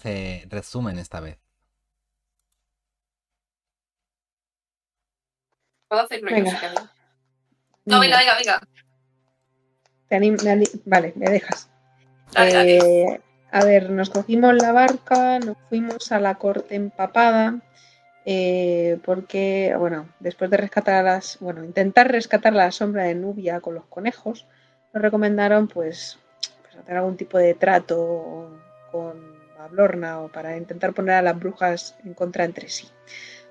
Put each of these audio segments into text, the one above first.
hace resumen esta vez? Puedo hacerlo yo, Venga. si queréis. No, venga, venga, venga. Te anim- me vale, me dejas. Dale, dale. Eh, a ver, nos cogimos la barca, nos fuimos a la corte empapada, eh, porque, bueno, después de rescatar a las, bueno, intentar rescatar la sombra de Nubia con los conejos, nos recomendaron, pues, pues hacer algún tipo de trato con Bablorna o para intentar poner a las brujas en contra entre sí.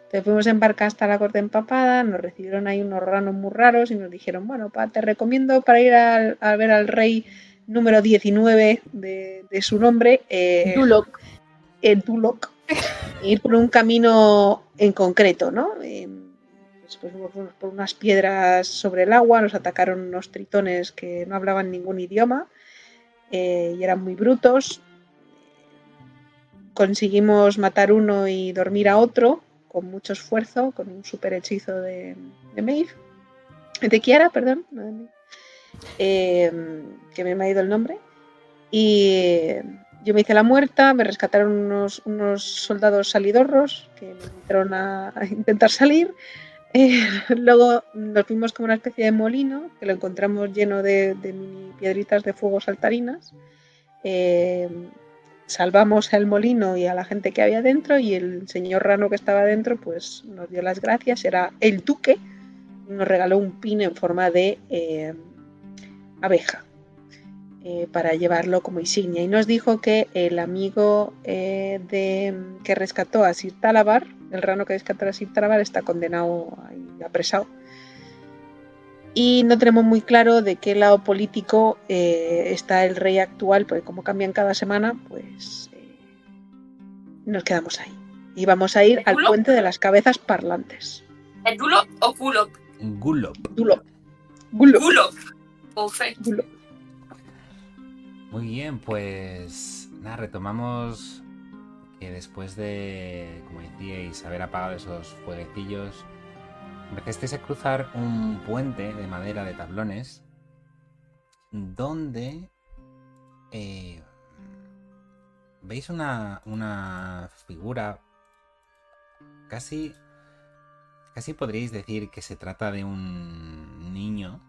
Entonces fuimos en barca hasta la corte empapada, nos recibieron ahí unos ranos muy raros y nos dijeron, bueno, pa, te recomiendo para ir al- a ver al rey número 19 de, de su nombre, eh, Duloc. el Duloc, ir por un camino en concreto, ¿no? Eh, pues, pues, fuimos por unas piedras sobre el agua, nos atacaron unos tritones que no hablaban ningún idioma eh, y eran muy brutos. Conseguimos matar uno y dormir a otro con mucho esfuerzo, con un super hechizo de, de Maeve. Kiara, perdón. Eh, que me ha ido el nombre. Y yo me hice la muerta, me rescataron unos, unos soldados salidorros que me invitaron a, intentar salir. Eh, luego nos fuimos como una especie de molino, que lo encontramos lleno de, mini piedritas de fuego saltarinas. Eh, salvamos el molino y a la gente que había dentro y el señor rano que estaba dentro pues nos dio las gracias, era el duque, y nos regaló un pin en forma de eh, abeja eh, para llevarlo como insignia. Y nos dijo que el amigo eh, de, que rescató a Sir Talabar, el rano que rescató a Sir Talabar está condenado y apresado y no tenemos muy claro de qué lado político eh, está el rey actual, porque como cambian cada semana, pues eh, nos quedamos ahí. Y vamos a ir al puente de las cabezas parlantes. ¿Es Dulo o? Gulop. Dulo. Gulo. Kulop. Perfecto. Gulo. Muy bien, pues nada, retomamos que después de, como decíais, haber apagado esos fueguecillos, empezasteis a cruzar un puente de madera de tablones donde eh, veis una, una figura casi, casi podríais decir que se trata de un niño,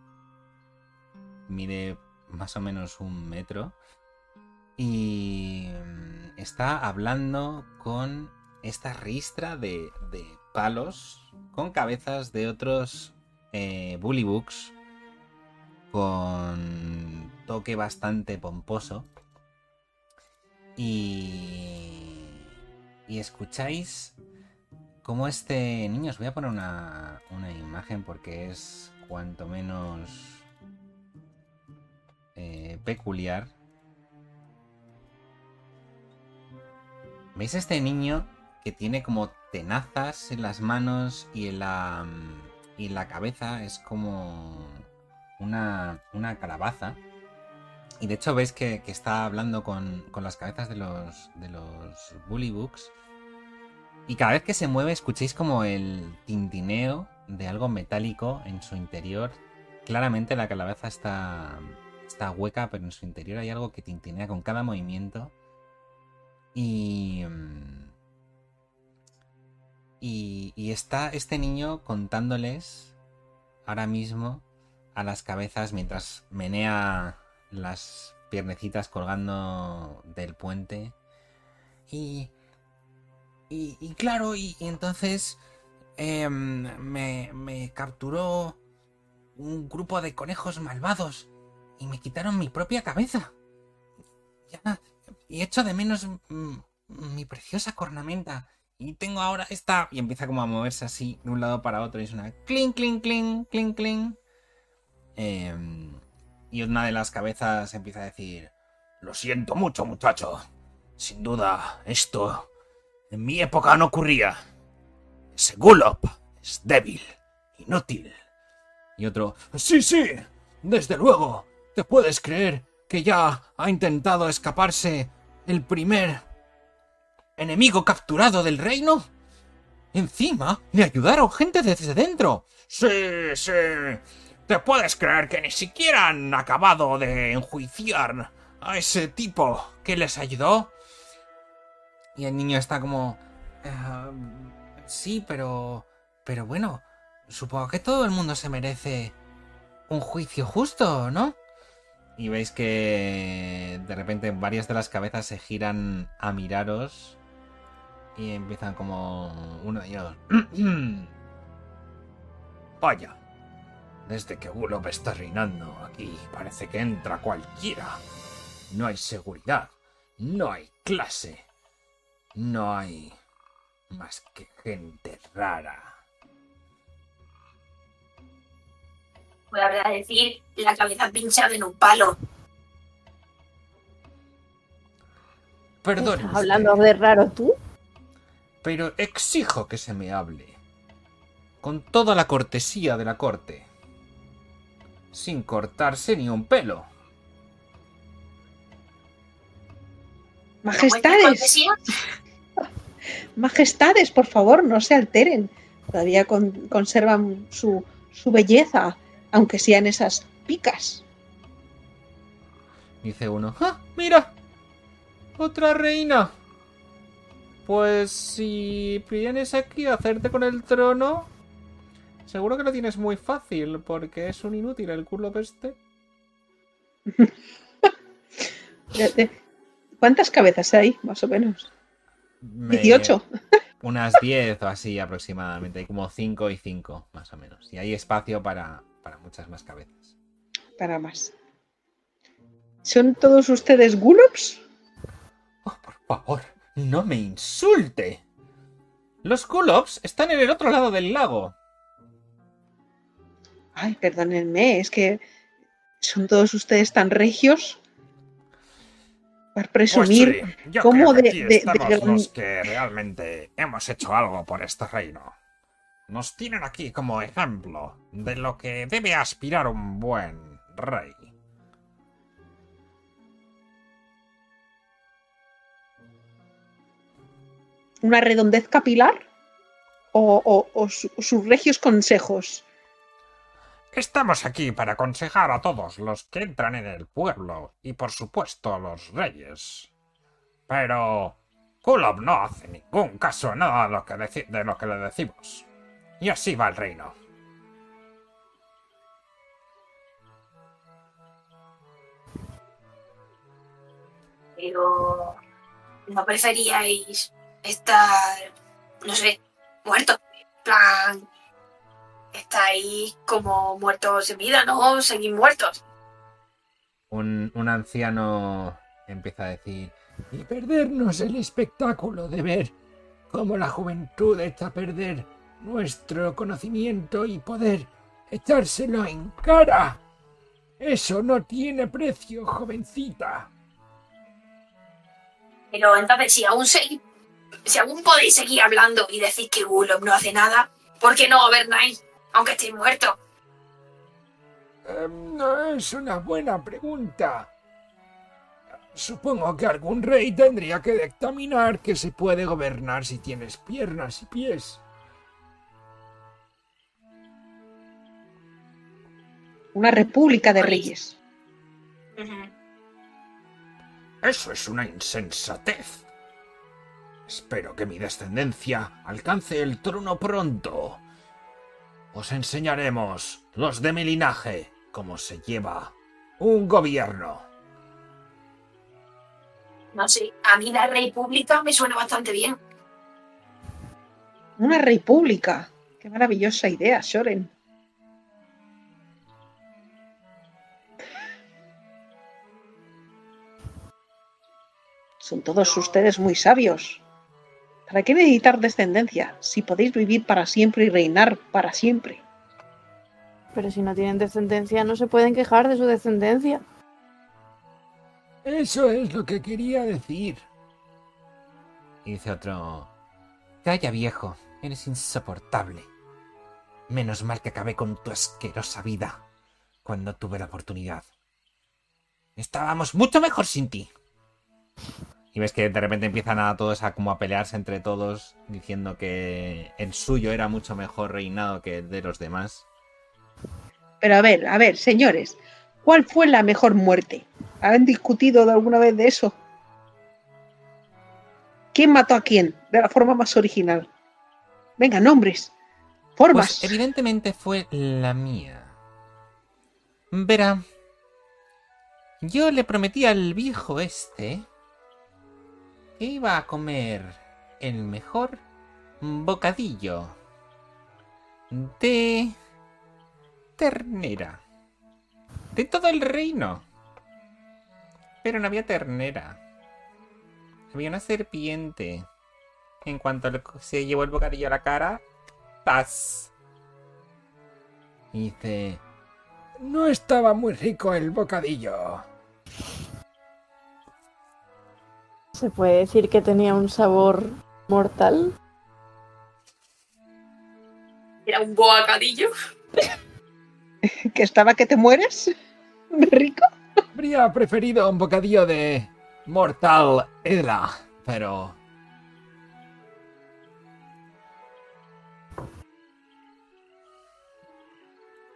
mide más o menos un metro y mm, está hablando con esta ristra de, de palos con cabezas de otros eh, bullybooks con toque bastante pomposo y, y escucháis cómo este niño, os voy a poner una, una imagen porque es cuanto menos eh, peculiar. ¿Veis este niño que tiene como tenazas en las manos y en la, y la cabeza es como una, una calabaza? Y de hecho veis que, que está hablando con, con las cabezas de los, de los bullybooks. Y cada vez que se mueve escucháis como el tintineo de algo metálico en su interior. Claramente la calabaza está, está hueca, pero en su interior hay algo que tintinea con cada movimiento. Y. Y, y está este niño contándoles ahora mismo a las cabezas mientras menea las piernecitas colgando del puente. Y. Y, claro, y, y entonces em, me, me capturó un grupo de conejos malvados y me quitaron mi propia cabeza. Ya, y echo de menos mm, mi preciosa cornamenta. Y tengo ahora esta. Y empieza como a moverse así de un lado para otro. Y suena clink, clink, clink, clink, clink. Em, y una de las cabezas empieza a decir: Lo siento mucho, muchacho. Sin duda, esto en mi época no ocurría. Ese Gulop es débil, inútil. Y otro: Sí, sí, desde luego. ¿Te puedes creer que ya ha intentado escaparse el primer enemigo capturado del reino? Encima, le ayudaron gente desde dentro. Sí, sí. ¿Te puedes creer que ni siquiera han acabado de enjuiciar a ese tipo que les ayudó. Y el niño está como... "Eh, sí, pero... Pero bueno, supongo que todo el mundo se merece un juicio justo, ¿no? Y veis que de repente varias de las cabezas se giran a miraros y empiezan como uno de ellos. Vaya. Desde que Gulob está reinando aquí, parece que entra cualquiera. No hay seguridad, no hay clase, no hay más que gente rara. Voy a decir la cabeza pinchada en un palo. Perdón. ¿Estás hablando de raro tú? Pero exijo que se me hable. Con toda la cortesía de la corte. Sin cortarse ni un pelo. Majestades, majestades, por favor, no se alteren. Todavía con- conservan su, su belleza, aunque sean esas picas. Dice uno. ¡Ah! ¡Mira! ¡Otra reina! Pues si vienes aquí a hacerte con el trono, seguro que lo tienes muy fácil, porque es un inútil el culo peste. ¿Cuántas cabezas hay, más o menos? Me- 18. Unas 10 o así aproximadamente. Hay como 5 y 5, más o menos. Y hay espacio para, para muchas más cabezas. Para más. ¿Son todos ustedes gulops? Oh, por favor, no me insulte. Los Kulops están en el otro lado del lago. Ay, perdónenme, es que son todos ustedes tan regios. Para presumir. Pues sí, yo cómo creo que de- aquí de- de estamos gran- los que realmente hemos hecho algo por este reino. Nos tienen aquí como ejemplo de lo que debe aspirar un buen rey. ¿Una redondez capilar? ¿O, o- o su- sus regios consejos? Estamos aquí para aconsejar a todos los que entran en el pueblo y por supuesto a los reyes. Pero Kulob no hace ningún caso nada de lo que, deci- de lo que le decimos. Y así va el reino. Pero no preferíais estar, no sé, muertos. En plan, estáis como muertos en vida, ¿no? Seguís muertos. Un, un anciano empieza a decir... y perdernos el espectáculo de ver cómo la juventud echa a perder nuestro conocimiento y poder echárselo en cara. Eso no tiene precio, jovencita. Pero entonces, si aún seguís, si aún podéis seguir hablando y decís que Gulob no hace nada, ¿por qué no gobernáis, aunque estéis muertos? Em, no es una buena pregunta. Supongo que algún rey tendría que dictaminar que se puede gobernar si tienes piernas y pies. Una república de reyes. Eso es una insensatez. Espero que mi descendencia alcance el trono pronto. Os enseñaremos, los de mi linaje, cómo se lleva un gobierno. No sé, a mí la república me suena bastante bien. Una república. Qué maravillosa idea, Shoren. Son todos ustedes muy sabios. ¿Para qué necesitar descendencia si podéis vivir para siempre y reinar para siempre? Pero si no tienen descendencia, no se pueden quejar de su descendencia. Eso es lo que quería decir. Y dice otro... Calla viejo, eres insoportable. Menos mal que acabé con tu asquerosa vida cuando tuve la oportunidad. Estábamos mucho mejor sin ti. Y ves que de repente empiezan a todos a como a pelearse entre todos, diciendo que el suyo era mucho mejor reinado que el de los demás. Pero a ver, a ver, señores, ¿cuál fue la mejor muerte? ¿Han discutido de alguna vez de eso? ¿Quién mató a quién? De la forma más original. Venga, nombres. Formas. Pues evidentemente fue la mía. Verá, yo le prometí al viejo este iba a comer el mejor bocadillo de ternera de todo el reino. Pero no había ternera. Había una serpiente. En cuanto se llevó el bocadillo a la cara, ¡tas! Y dice, No estaba muy rico el bocadillo. ¿Se puede decir que tenía un sabor mortal? Era un boacadillo. ¿Que estaba que te mueres? ¿De rico? Habría preferido un bocadillo de Mortal Edla, pero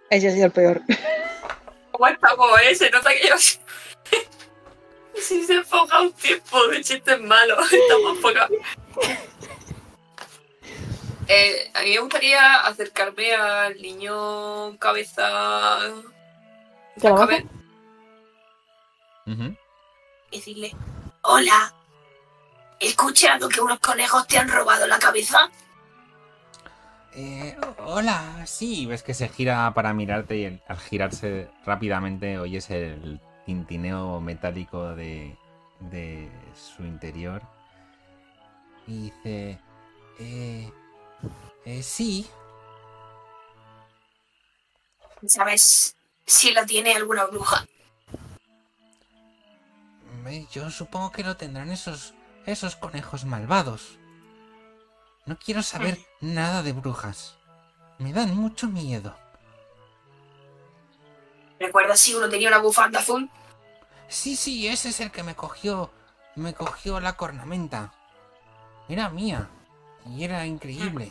Ese ha sido el peor. ¿Cómo estamos, eh? Se nota que yo... Si se enfoca un tiempo de chistes malos, estamos enfocados. Eh, a mí me gustaría acercarme al niño cabeza... ¿Calabaza? cabe- "Ujú". y decirle, hola, he escuchado que unos conejos te han robado la cabeza. Eh, hola, sí, ves que se gira para mirarte y el- al girarse rápidamente oyes el tintineo metálico de, de su interior. Y dice, eh, eh, sí, ¿Sabes si la tiene alguna bruja? yo supongo que lo tendrán esos, esos conejos malvados. No quiero saber nada de brujas. Me dan mucho miedo. ¿Recuerdas si uno tenía una bufanda azul? Sí, sí, ese es el que me cogió. Me cogió la cornamenta. Era mía. Y era increíble.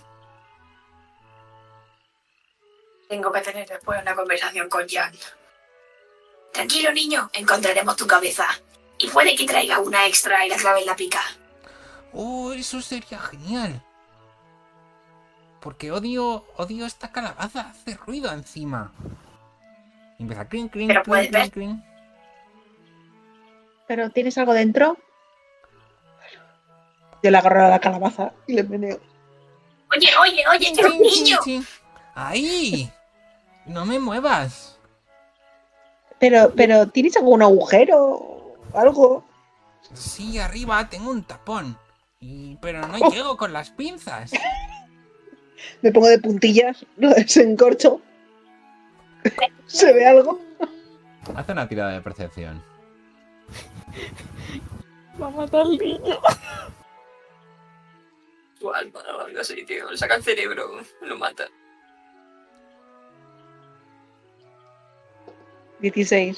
Tengo que tener después una conversación con Jan. Tranquilo, niño, encontraremos tu cabeza. Y puede que traiga una extra y la clave en la pica. Oh, eso sería genial. Porque odio, odio esta calabaza. Hace ruido encima. Y empieza crin, crin, Pero crin, puedes crin, ver. crin. ¿Pero tienes algo dentro? Yo le agarro a la calabaza y le meneo. Oye, oye, oye, Chin, que es un chin, chin, niño. chin. ¡Ahí! No me muevas. Pero, pero ¿tienes algún agujero algo? Sí, arriba tengo un tapón. Y, pero no Oh. llego con las pinzas. Me pongo de puntillas, lo desencorcho. ¿Se ve algo? Hace una tirada de percepción. Va a matar al niño. Su alma o algo así, tío. Le saca el cerebro, lo mata. 16.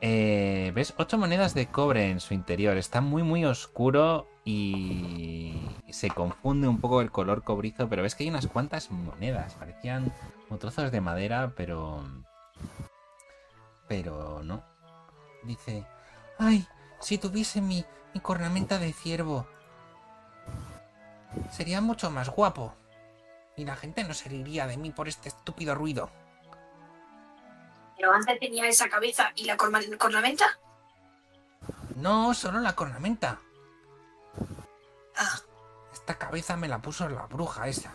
Eh, ¿Ves? Ocho monedas de cobre en su interior. Está muy, muy oscuro y se confunde un poco el color cobrizo, pero ves que hay unas cuantas monedas. Parecían como trozos de madera, pero... Pero no. Dice, ay, si tuviese mi, mi cornamenta de ciervo, sería mucho más guapo. Y la gente no se reiría de mí por este estúpido ruido. Pero antes tenía esa cabeza y la cornamenta. No, solo la cornamenta. Ah, Esta cabeza me la puso la bruja esa.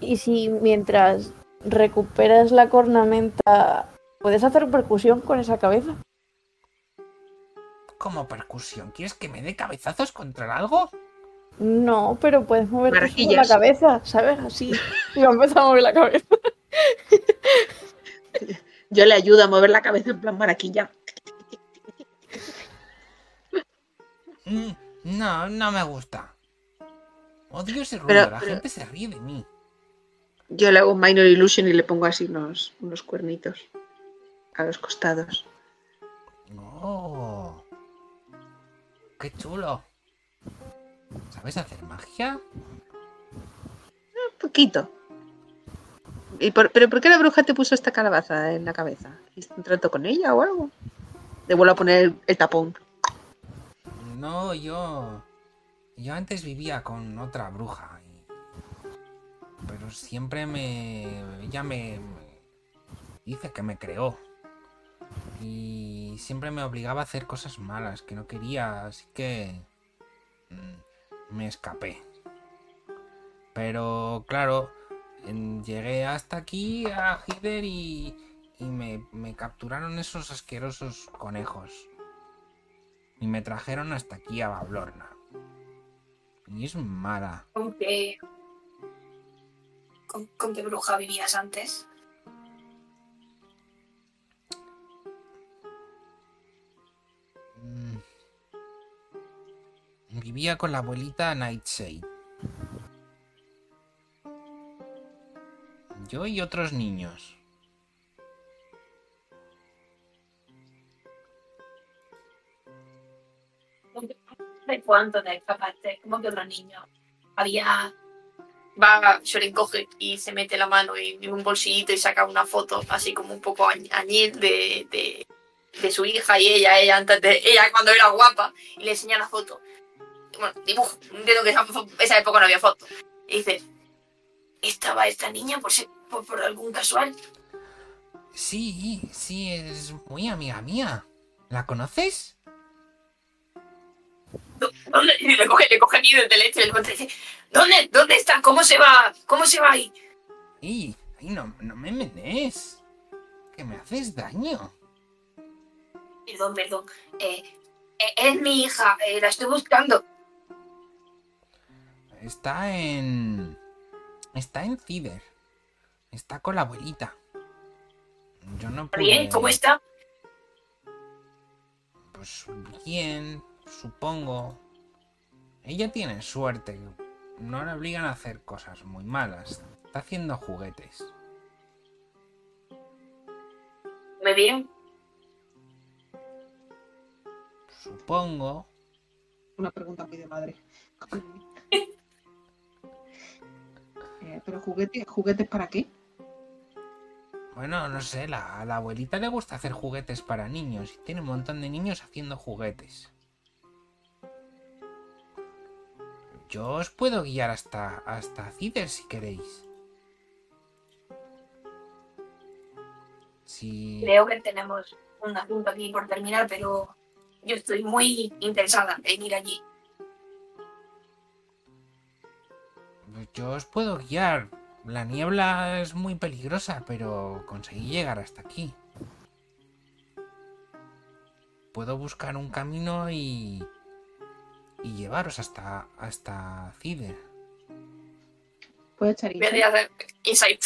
Y si mientras recuperas la cornamenta, puedes hacer percusión con esa cabeza. Como percusión. ¿Quieres que me dé cabezazos contra algo? No, pero puedes mover la cabeza, ¿sabes? Así. Y va a empezar a mover la cabeza. Yo le ayudo a mover la cabeza en plan maraquilla. Mm, No, no me gusta. Odio ese ruido. Pero- la pero- gente se ríe de mí. Yo le hago minor illusion y le pongo así unos, unos cuernitos a los costados. Oh. Qué chulo. ¿Sabes hacer magia? Un poquito. ¿Y por- ¿Pero por qué la bruja te puso esta calabaza en la cabeza? ¿Hiciste un trato con ella o algo? Le vuelvo a poner el, el tapón. No, yo. Yo antes vivía con otra bruja. Pero siempre me. Ella me. Dice que me creó. Y siempre me obligaba a hacer cosas malas que no quería, así que. mm, Me escapé. Pero claro, llegué hasta aquí a Hider y. Y me, me capturaron esos asquerosos conejos. Y me trajeron hasta aquí a Bablorna. Y es mala. ¿Con qué, con, con qué bruja vivías antes? Mm. Vivía con la abuelita Nightshade. Yo y otros niños. ¿De cuánto te escapaste? ¿Cómo que otro niño? Había... Va, Shorin coge y se mete la mano en, un bolsillito y saca una foto así como un poco añ- añil de, de, de su hija y ella, ella antes de, ella cuando era guapa y le enseña la foto. Bueno, dibujo, entiendo que esa, esa época no había foto. Y dice, ¿estaba esta niña por, si- por, por algún casual? Sí, sí, es muy amiga mía. ¿La conoces? ¿Dónde? Y le coge, le coge miedo de leche y le dice, ¿dónde, ¿dónde está? ¿Cómo se va? ¿Cómo se va ahí? ¡Ey! ¡Ay, no, no me menes! Que me haces daño. Perdón, perdón. Eh, eh, es mi hija, eh, la estoy buscando. Está en. Está en Cider. Está con la abuelita. Yo no pude. Bien, ¿cómo está? Pues bien, supongo. Ella tiene suerte. No le obligan a hacer cosas muy malas. Está haciendo juguetes. ¿Me bien? Supongo. Una pregunta muy de madre. Eh, Pero juguetes, ¿juguetes para qué? Bueno, no sé, la, a la abuelita le gusta hacer juguetes para niños y tiene un montón de niños haciendo juguetes. Yo os puedo guiar hasta, hasta Cider si queréis. Creo que tenemos un asunto aquí por terminar, pero yo estoy muy interesada en ir allí. Pues yo os puedo guiar. La niebla es muy peligrosa, pero conseguí llegar hasta aquí. Puedo buscar un camino y. y llevaros hasta. hasta Cider. Puedes echar Voy a insight. hacer insight.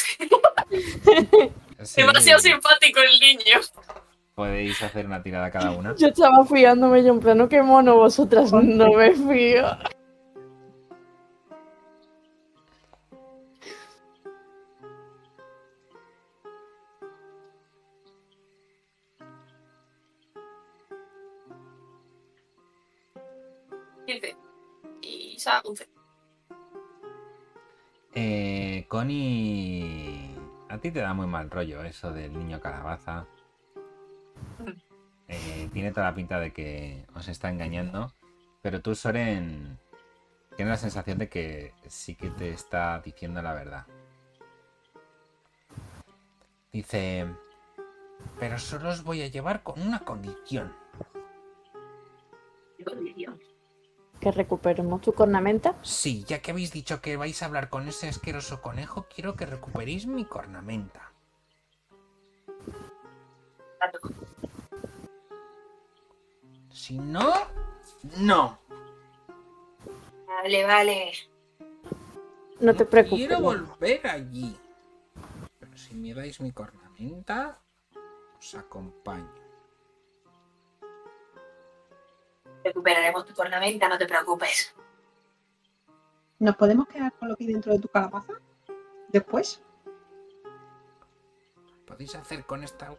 Sí, Demasiado simpático el niño. Podéis hacer una tirada cada una. Yo estaba fiándome yo en plano, qué mono, vosotras no me fío. Y Sa, 11. Eh, Connie. A ti te da muy mal rollo eso del niño calabaza. Eh, tiene toda la pinta de que os está engañando. Pero tú, Soren, tienes la sensación de que sí que te está diciendo la verdad. Dice. Pero solo os voy a llevar con una condición. Qué condición. Que recuperemos tu cornamenta. Sí, ya que habéis dicho que vais a hablar con ese asqueroso conejo, quiero que recuperéis mi cornamenta. Si no, no. Vale, vale. No te preocupes. Quiero volver allí. Pero si me dais mi cornamenta, os acompaño. Recuperaremos tu cornamenta, no te preocupes. ¿Nos podemos quedar con lo que hay dentro de tu calabaza? Después. Podéis hacer con esta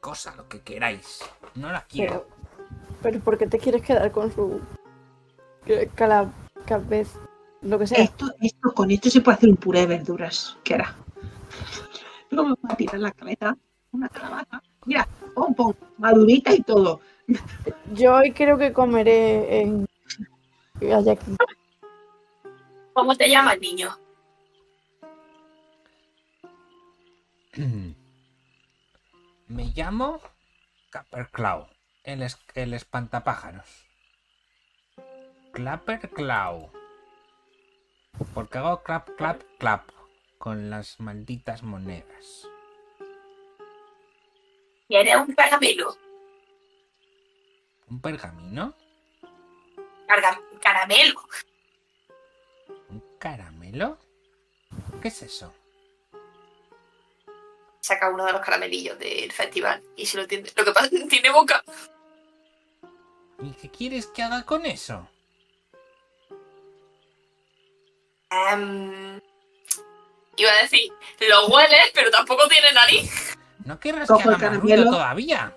cosa lo que queráis. No la quiero. Pero, pero ¿por qué te quieres quedar con su cabeza? Lo que sea. Esto, esto, con esto se puede hacer un puré de verduras. ¿Qué hará? Luego me voy a tirar la cabeza, una calabaza. Mira, pom, pom, madurita y todo. Yo hoy creo que comeré en Guayaquil. ¿Cómo te llamas, niño? Me llamo Clapperclaw, el, es- el espantapájaros. Clapperclaw. Porque hago clap, clap, clap con las malditas monedas. Y eres un caramelo. ¿Un pergamino? Carga- caramelo. ¿Un caramelo? ¿Qué es eso? Saca uno de los caramelillos del festival y se lo tiene. Lo que pasa es que tiene boca. ¿Y qué quieres que haga con eso? Em, iba a decir, lo hueles, pero tampoco tiene nariz. ¿No querrás Cojo que haga el caramelo. todavía?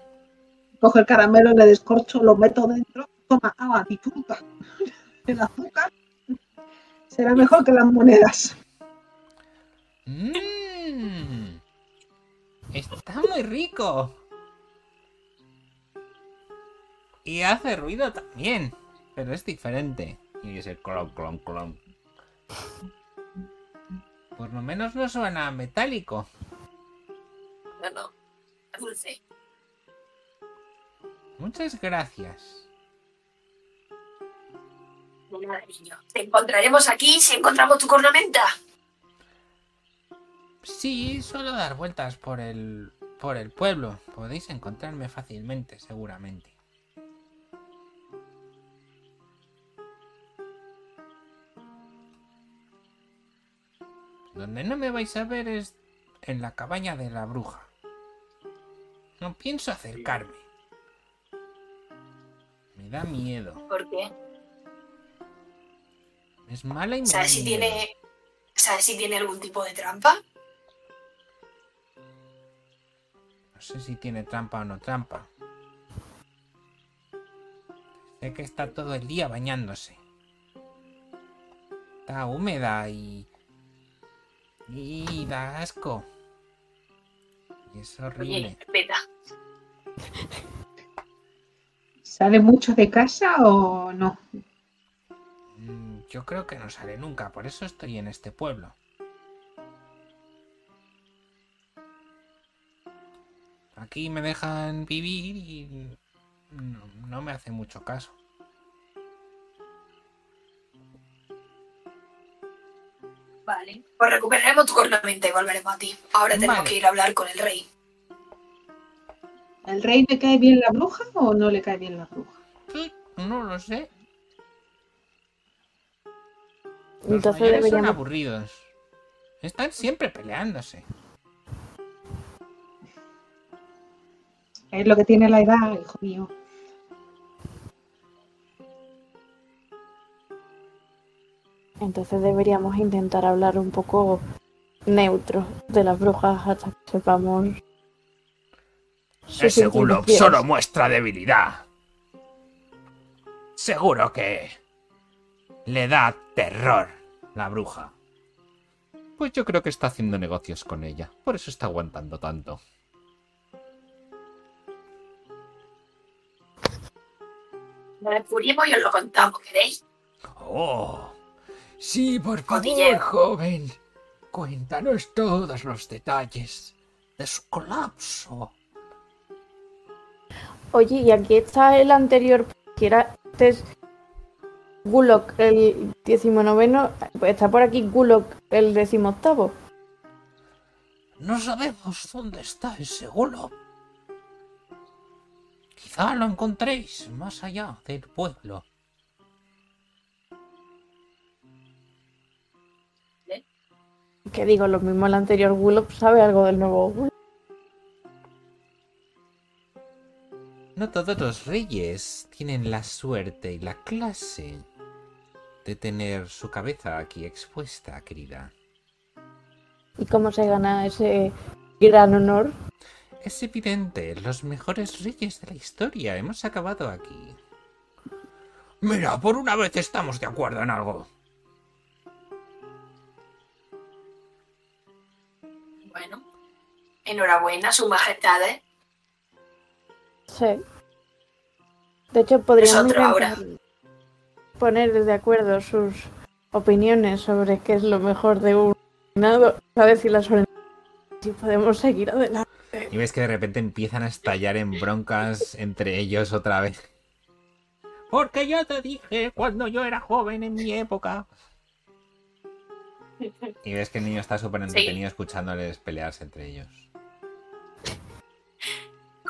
Cojo el caramelo, le descorcho, lo meto dentro. Toma, ah, disfruta. El azúcar será mejor que las monedas. Mmm. Está muy rico. Y hace ruido también. Pero es diferente. Y ese clon, clon, clon. Por lo menos no suena metálico. No, no. Es dulce. Muchas gracias. De nada, niño. Te encontraremos aquí si encontramos tu cornamenta. Sí, suelo dar vueltas por el por el pueblo. Podéis encontrarme fácilmente, seguramente. Donde no me vais a ver es en la cabaña de la bruja. No pienso acercarme. Da miedo. ¿Por qué? Es mala y me da ¿Sabes si miedo. tiene. ¿Sabes si tiene algún tipo de trampa? No sé si tiene trampa o no trampa. Sé que está todo el día bañándose. Está húmeda y... Y da asco. Y es Oye, horrible. respeta. ¿Sale mucho de casa o no? Mm, Yo creo que no sale nunca, por eso estoy en este pueblo. Aquí me dejan vivir y no, no me hace mucho caso. Vale. Pues recuperaremos tu cornamenta y volveremos a ti. Ahora tenemos Vale. que ir a hablar con el rey. ¿Al rey le cae bien la bruja o no le cae bien la bruja? Sí, No lo sé. Los Entonces mayores son deberíamos. aburridos. Están siempre peleándose. Es lo que tiene la edad, hijo mío. Entonces deberíamos intentar hablar un poco neutro de las brujas hasta que sepamos. Ese intenciones. solo muestra debilidad. Seguro que le da terror la bruja. Pues yo creo que está haciendo negocios con ella. Por eso está aguantando tanto. Nos descubrimos y os lo contamos, ¿queréis? Oh, Sí, por favor, Cotilleo. joven. Cuéntanos todos los detalles de su colapso. Oye, y aquí está el anterior, que era antes Gulok, el 19, pues está por aquí Gulok, el 18. no sabemos dónde está ese Gulob. Quizá lo encontréis más allá del pueblo. Que digo, lo mismo el anterior Gulok sabe algo del nuevo Gulok. No todos los reyes tienen la suerte y la clase de tener su cabeza aquí expuesta, querida. ¿Y cómo se gana ese gran honor? Es evidente, los mejores reyes de la historia hemos acabado aquí. Mira, por una vez estamos de acuerdo en algo. Bueno. Enhorabuena, su majestad, ¿eh? Sí. De hecho, podríamos poner de acuerdo sus opiniones sobre qué es lo mejor de un reinado, a decir las si podemos seguir adelante. Y ves que de repente empiezan a estallar en broncas entre ellos otra vez. Porque yo te dije cuando yo era joven en mi época. Y ves que el niño está súper entretenido escuchándoles pelearse entre ellos.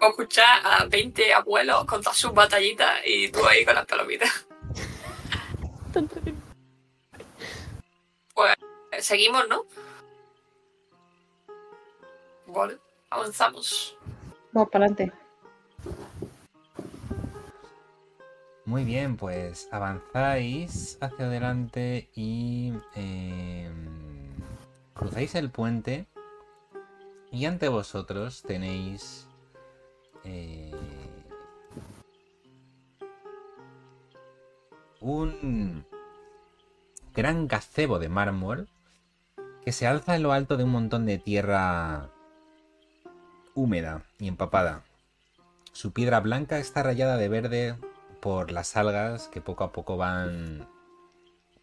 Escuchar a 20 abuelos contar sus batallitas y tú ahí con las palomitas. Pues seguimos, ¿no? Vale, avanzamos. Vamos para adelante. Muy bien, pues avanzáis hacia adelante y em, cruzáis el puente y ante vosotros tenéis un gran gazebo de mármol que se alza en lo alto de un montón de tierra húmeda y empapada. Su piedra blanca está rayada de verde por las algas que poco a poco van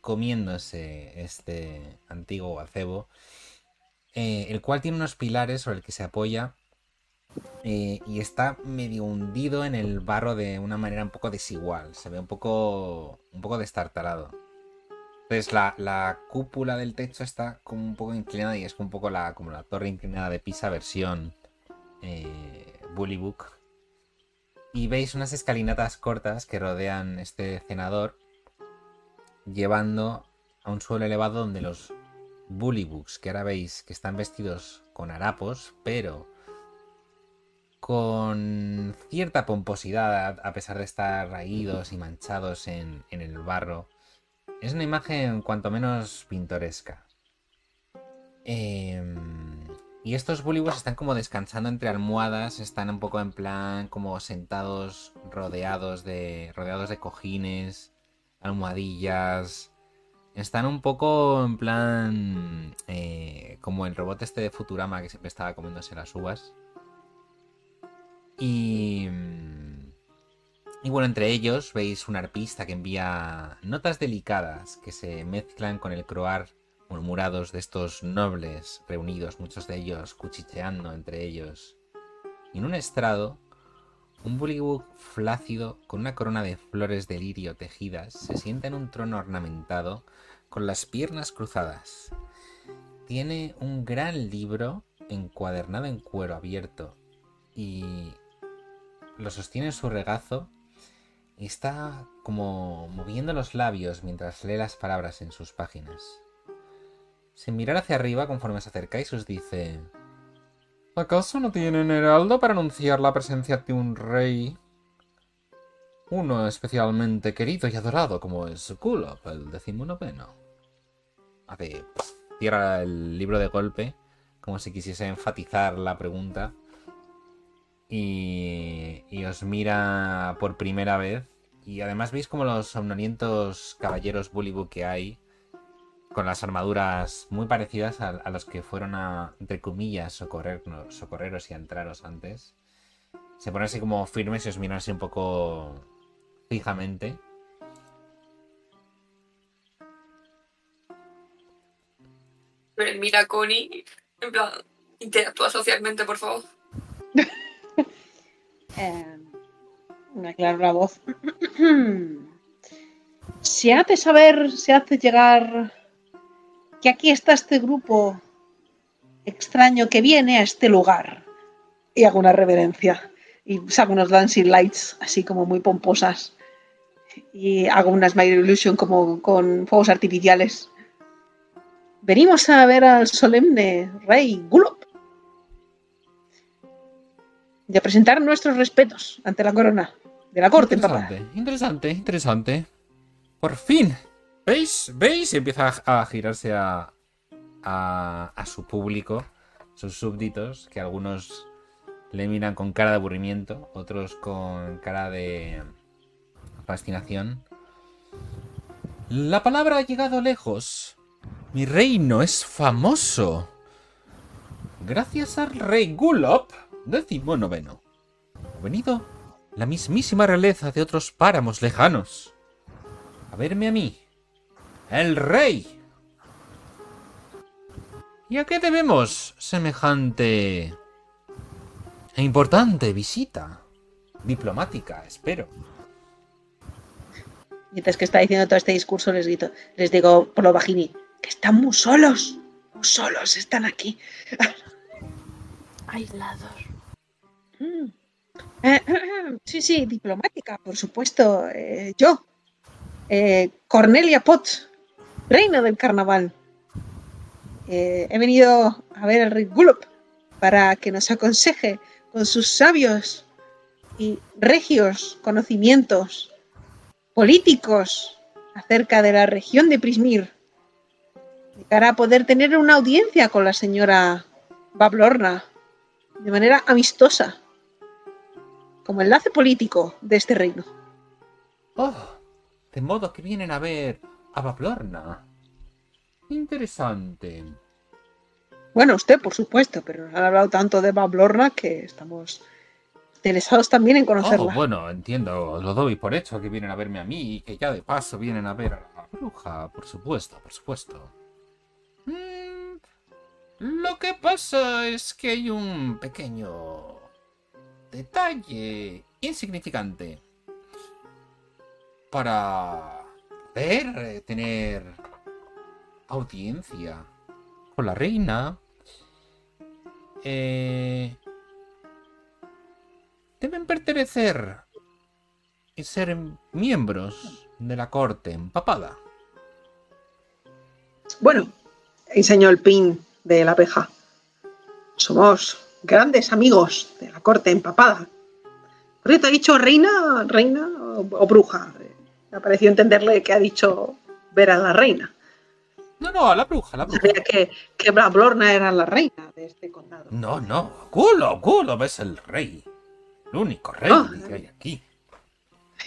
comiéndose este antiguo gazebo, eh, el cual tiene unos pilares sobre el que se apoya eh, y está medio hundido en el barro de una manera un poco desigual, se ve un poco, un poco destartalado. Entonces la, la cúpula del techo está como un poco inclinada y es un poco la, como la torre inclinada de Pisa versión eh, Bullybook. Y veis unas escalinatas cortas que rodean este cenador, llevando a un suelo elevado donde los Bullybooks, que ahora veis que están vestidos con harapos, pero con cierta pomposidad, a pesar de estar raídos y manchados en, en el barro. Es una imagen cuanto menos pintoresca. Em, y estos bullywugs están como descansando entre almohadas, están un poco en plan como sentados rodeados de rodeados de cojines, almohadillas. Están un poco en plan eh, como el robot este de Futurama que siempre estaba comiéndose las uvas. Y y bueno, entre ellos veis un arpista que envía notas delicadas que se mezclan con el croar murmurados de estos nobles reunidos, muchos de ellos cuchicheando entre ellos. Y en un estrado, un bullywug flácido con una corona de flores de lirio tejidas se sienta en un trono ornamentado con las piernas cruzadas. Tiene un gran libro encuadernado en cuero abierto y lo sostiene en su regazo y está como moviendo los labios mientras lee las palabras en sus páginas. Sin mirar hacia arriba conforme os acercáis os dice... ¿Acaso no tienen heraldo para anunciar la presencia de un rey? Uno especialmente querido y adorado como es Kulop, el decimonoveno. Hace... Cierra el libro de golpe, como si quisiese enfatizar la pregunta. Y, y os mira por primera vez. Y además veis como los somnolientos caballeros Bullywug que hay con las armaduras muy parecidas a, a los que fueron a, entre comillas, socorrernos, socorreros y a entraros antes. Se ponen así como firmes y os miran así un poco fijamente. Me Mira a Connie, en plan, interactúa socialmente, por favor. Eh, me la voz. Se hace saber, se hace llegar que aquí está este grupo extraño que viene a este lugar. Y hago una reverencia. Y saco unos dancing lights así como muy pomposas. Y hago una Smile Illusion como con fuegos artificiales. Venimos a ver al solemne rey Gulop. A presentar nuestros respetos ante la corona de la corte. Interesante, interesante, interesante. Por fin. ¿Veis? ¿Veis? Y empieza a girarse a, a, a su público, sus súbditos, que algunos le miran con cara de aburrimiento, otros con cara de fascinación. La palabra ha llegado lejos. Mi reino es famoso. Gracias al rey Gulop, décimo noveno. He venido la mismísima realeza de otros páramos lejanos. A verme a mí, el rey. ¿Y a qué debemos semejante e importante visita? Diplomática, espero. Mientras que está diciendo todo este discurso, les grito, les digo por lo bajini, que están muy solos. Muy solos están aquí. Aislados. Mm. Eh, sí, sí, diplomática, por supuesto. Eh, yo, eh, Cornelia Potts, reina del carnaval. He venido a ver al rey Gullop para que nos aconseje con sus sabios y regios conocimientos políticos acerca de la región de Prismir, de cara a poder tener una audiencia con la señora Bablorna de manera amistosa, como enlace político de este reino. Oh, de modo que vienen a ver a Bablorna. Interesante. Bueno, usted, por supuesto, pero nos han hablado tanto de Bablorna que estamos interesados también en Oh, conocerla. bueno, entiendo, lo doy por hecho que vienen a verme a mí y que ya de paso vienen a ver a la bruja, por supuesto, por supuesto. Mm, lo que pasa es que hay un pequeño detalle insignificante. Para poder eh, tener audiencia con la reina, eh, deben pertenecer y ser miembros de la corte empapada. Bueno, enseñó el pin de la abeja. Somos grandes amigos de la corte empapada. ¿Por qué te ha dicho reina, reina o, o bruja? Me ha parecido entenderle que ha dicho ver a la reina. No, no, a la bruja, a la bruja. Sabía que, que Blablorna era la reina de este condado. No, no, Gulo, Gulo es el rey. El único rey Ah. que hay aquí.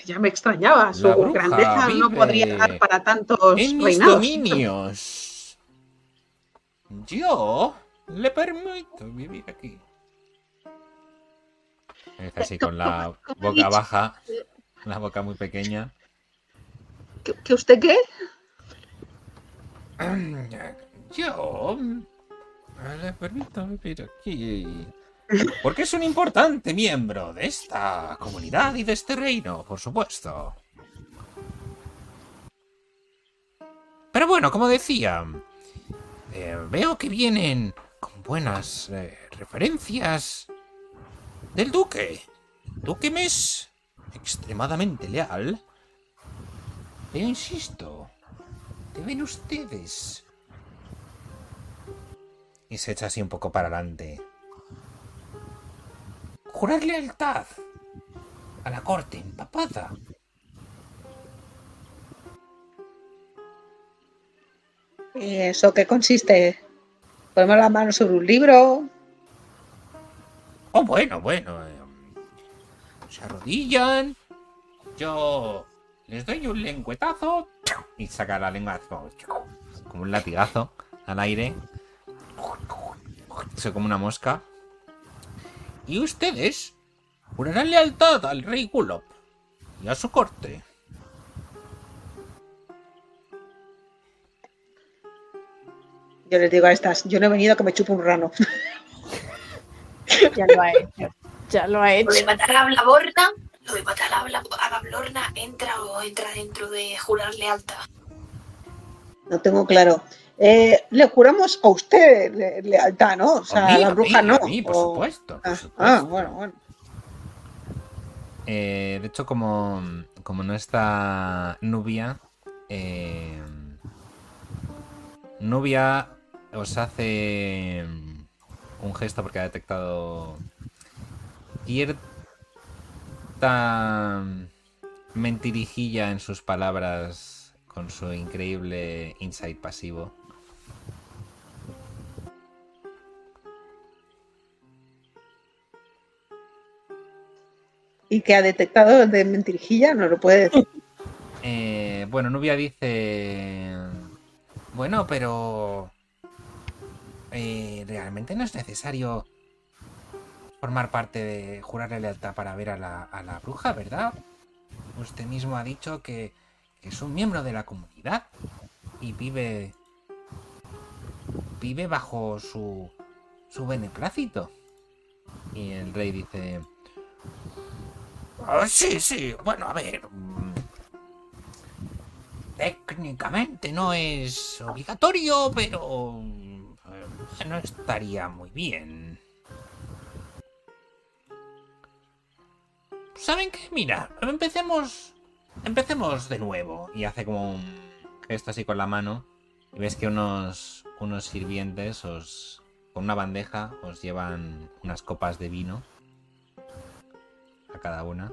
Ya me extrañaba, su grandeza no podría dar para tantos En mis reinados. dominios. Yo le permito vivir aquí. Es así con la boca baja, la boca muy pequeña. ¿Que, que usted qué? Yo le permito vivir aquí. Porque es un importante miembro de esta comunidad y de este reino, por supuesto. Pero bueno, como decía, eh, veo que vienen buenas eh, referencias del duque. Duque me es extremadamente leal. Pero insisto, deben ustedes. Y se echa así un poco para adelante. Jurar lealtad a la corte empapada. ¿Y ¿Eso qué consiste? ¿Ponemos la mano sobre un libro? Oh, bueno, bueno. eh, se arrodillan. Yo les doy un lengüetazo. Y saca la lengua como, un latigazo al aire. Eso como una mosca. Y ustedes jurarán lealtad al rey Gulop y a su corte. Yo les digo a estas, yo no he venido a que me chupe un rano. Ya lo ha hecho. Ya lo ha Lo de hecho. matar a Blaborna, lo de matar a, Bla- a Bablorna entra o entra dentro de jurar lealtad. No tengo claro. Eh, le juramos a usted le- lealtad, ¿no? O sea, A mí, a la a bruja mí, no. a mí, por O- supuesto, por Ah, supuesto. ah, bueno, bueno. Eh, de hecho, como, como no está Nubia, eh, Nubia os hace un gesto porque ha detectado cierta mentirijilla en sus palabras con su increíble insight pasivo. Y que ha detectado de mentirijilla, no lo puede decir. Eh, bueno, Nubia dice... Bueno, pero... eh, realmente no es necesario formar parte de jurarle lealtad para ver a la, a la bruja, ¿verdad? Usted mismo ha dicho que, es un miembro de la comunidad y vive vive bajo su su beneplácito. Y el rey dice, "Ah, sí, sí, bueno, a ver, mm, técnicamente no es obligatorio, pero no estaría muy bien. ¿Saben qué? Mira, empecemos. Empecemos de nuevo. Y hace como un gesto así con la mano. Y ves que unos. unos sirvientes os. con una bandeja os llevan unas copas de vino. A cada una.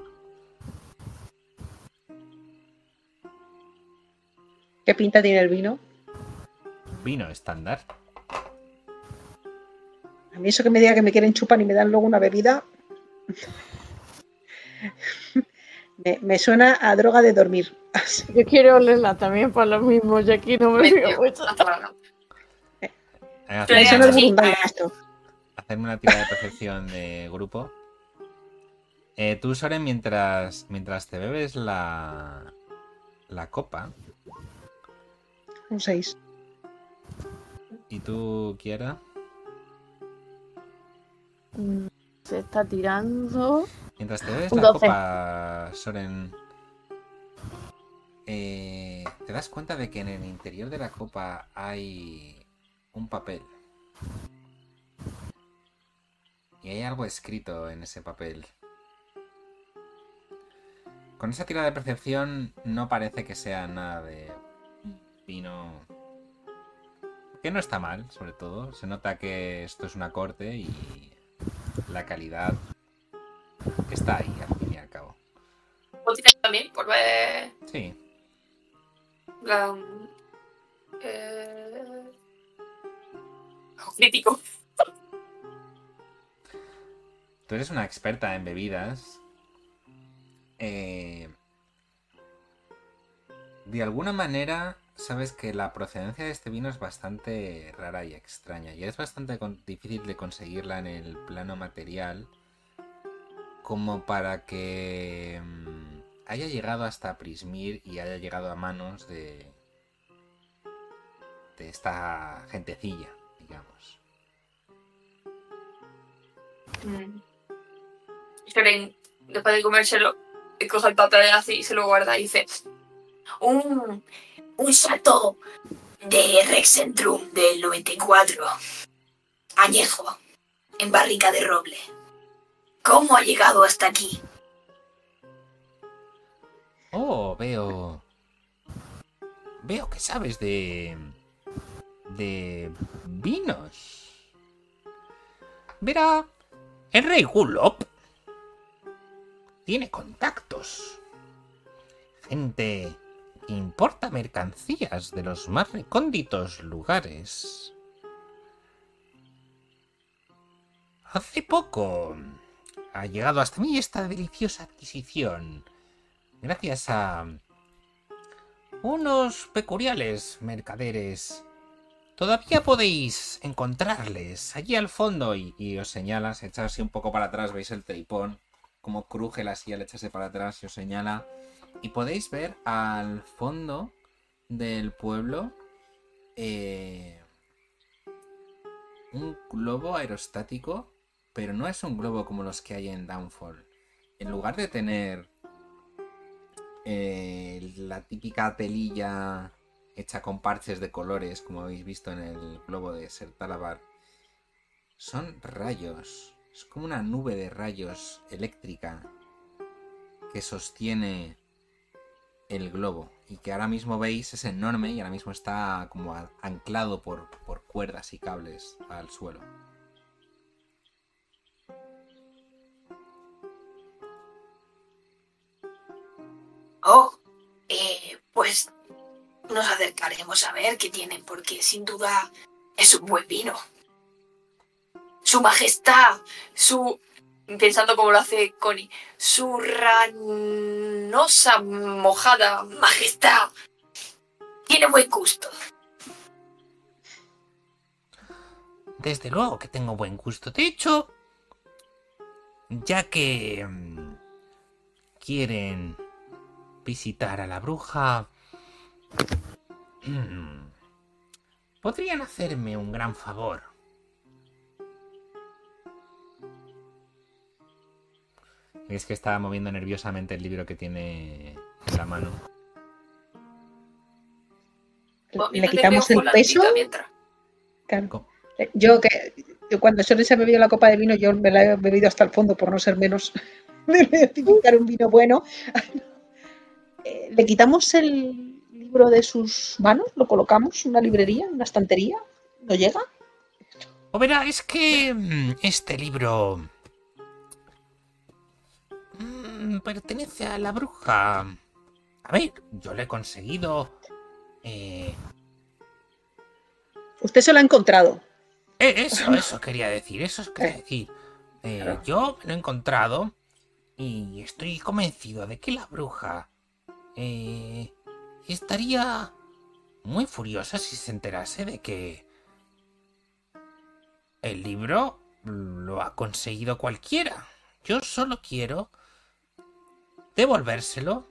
¿Qué pinta tiene el vino? Vino estándar. A mí eso que me diga que me quieren chupar y me dan luego una bebida. me, me suena a droga de dormir. Así Yo quiero olerla también por lo mismo, ya aquí no me fío mucho. Me Hacedme suena una, el burundanga esto. hacedme una tira de percepción de grupo. Eh, tú, Soren, mientras, mientras te bebes la, la copa, Un 6. y tú, Kiara, Se está tirando. mientras te Un la 12. copa, Soren, eh, te das cuenta de que en el interior de la copa hay un papel. Y hay algo escrito en ese papel. Con esa tira de percepción no parece que sea nada de vino. Que no está mal, sobre todo. Se nota que esto es una corte y la calidad está ahí, al fin y al cabo. ¿Puedo tirar también por ver Sí, la. Eh... Crítico. tú eres una experta en bebidas. Eh, de alguna manera, sabes que la procedencia de este vino es bastante rara y extraña. Y es bastante difícil de conseguirla en el plano material. Como para que mm, haya llegado hasta Prismir y haya llegado a manos de. de esta gentecilla, digamos. Mm. Después de comérselo, coge el papel así y se lo guarda y dice: Un, un chateau de Rexentrum del 94. Añejo, en barrica de roble. ¿Cómo ha llegado hasta aquí? Oh, veo. Veo que sabes de. de. vinos. Verá, el rey Gulop tiene contactos. Gente importa mercancías de los más recónditos lugares. Hace poco ha llegado hasta mí esta deliciosa adquisición gracias a unos peculiares mercaderes. Todavía podéis encontrarles allí al fondo y, y os señala, se echa así un poco para atrás, veis el tripón, como cruje la silla al echarse para atrás y os señala. Y podéis ver al fondo del pueblo eh, un globo aerostático, pero no es un globo como los que hay en Downfall. En lugar de tener eh, la típica telilla hecha con parches de colores, como habéis visto en el globo de Sertalabar, son rayos. Es como una nube de rayos eléctrica que sostiene el globo y que ahora mismo veis es enorme y ahora mismo está como anclado por, por cuerdas y cables al suelo. Oh, eh, pues nos acercaremos a ver qué tienen, porque sin duda es un buen vino. Su majestad, su. Pensando como lo hace Connie, su ranosa mojada majestad, tiene buen gusto. Desde luego que tengo buen gusto. De hecho, ya que mm, quieren visitar a la bruja, mm, podrían hacerme un gran favor. Es que estaba moviendo nerviosamente el libro que tiene en la mano. Le quitamos el peso. Claro. Co- Yo que yo cuando Sole se ha bebido la copa de vino, yo me la he bebido hasta el fondo por no ser menos de identificar un vino bueno. Eh, Le quitamos el libro de sus manos, lo colocamos en una librería, en una estantería, no llega. O verá, es que mm, este libro pertenece a la bruja. A ver, yo le he conseguido... eh, Usted se lo ha encontrado. eh, eso, eso quería decir, eso es quería Eh, decir. Eh, claro. Yo me lo he encontrado y estoy convencido de que la bruja eh, estaría muy furiosa si se enterase de que el libro lo ha conseguido cualquiera. Yo solo quiero devolvérselo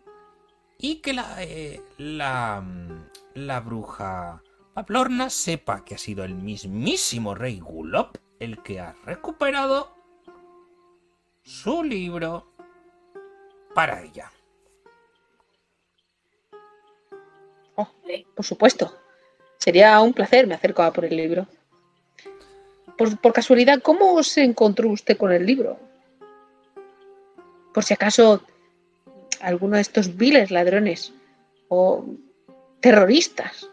y que la, eh, la, mm, la bruja Paplorna sepa que ha sido el mismísimo rey Gulop el que ha recuperado su libro para ella. Por supuesto. Sería un placer, me acerco a por el libro. Por casualidad, ¿cómo se encontró usted con el libro? Por si acaso alguno de estos viles ladrones o terroristas,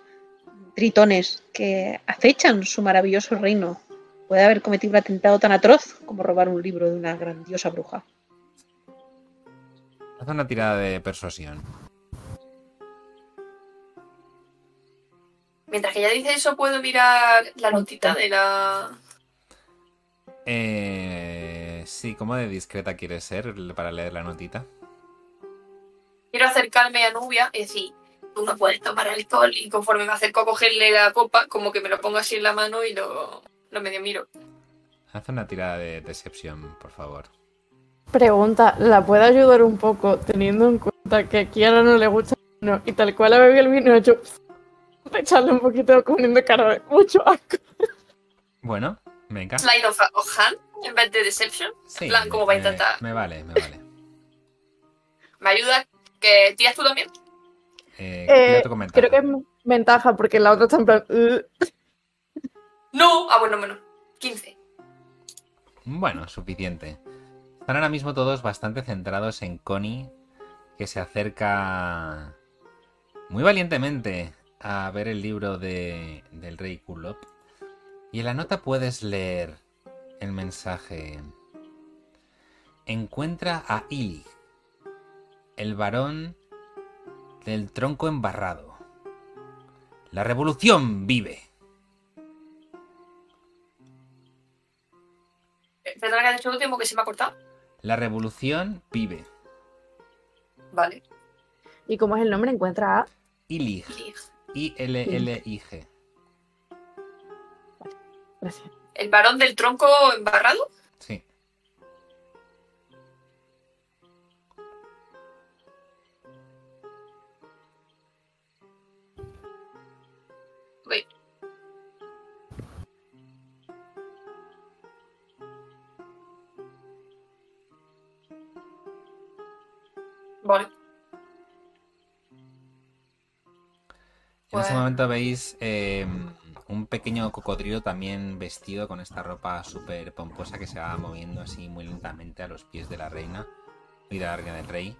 tritones que acechan su maravilloso reino puede haber cometido un atentado tan atroz como robar un libro de una grandiosa bruja. Haz una tirada de persuasión. Mientras que ella dice eso, puedo mirar la notita de la. Eh, sí, ¿cómo de discreta quieres ser para leer la notita? Quiero acercarme a Nubia y decir, tú no puedes tomar alcohol. Y conforme me acerco a cogerle la copa, como que me lo pongo así en la mano y lo, lo medio miro. Haz una tirada de decepción, por favor. Pregunta, ¿la puede ayudar un poco teniendo en cuenta que a Kiara no le gusta el vino y tal cual ha bebido el vino de echarle un poquito poniendo cara de mucho asco? Bueno, venga. Slide of, of hand en vez de deception. Sí, en plan, ¿cómo va a intentar? Me vale, me vale. ¿Me ayuda? ¿Que tiras tú también? Eh, Eh, tu. Creo que es ventaja porque la otra está en plan... No. Ah, bueno, bueno. 15. Bueno, suficiente. Están ahora mismo todos bastante centrados en Connie, que se acerca muy valientemente a ver el libro de, del rey Kulop. Y en la nota puedes leer el mensaje. Encuentra a Ilig, el varón del tronco embarrado. La revolución vive. Eh, Perdona que has dicho el último que se me ha cortado. La revolución vive. Vale. ¿Y cómo es el nombre? Encuentra a... Ilig. I-L-L-I-G. Gracias. ¿El varón del tronco embarrado? Sí. Vale. En ese momento veis eh, un pequeño cocodrilo también vestido con esta ropa súper pomposa que se va moviendo así muy lentamente a los pies de la reina y de la reina del rey.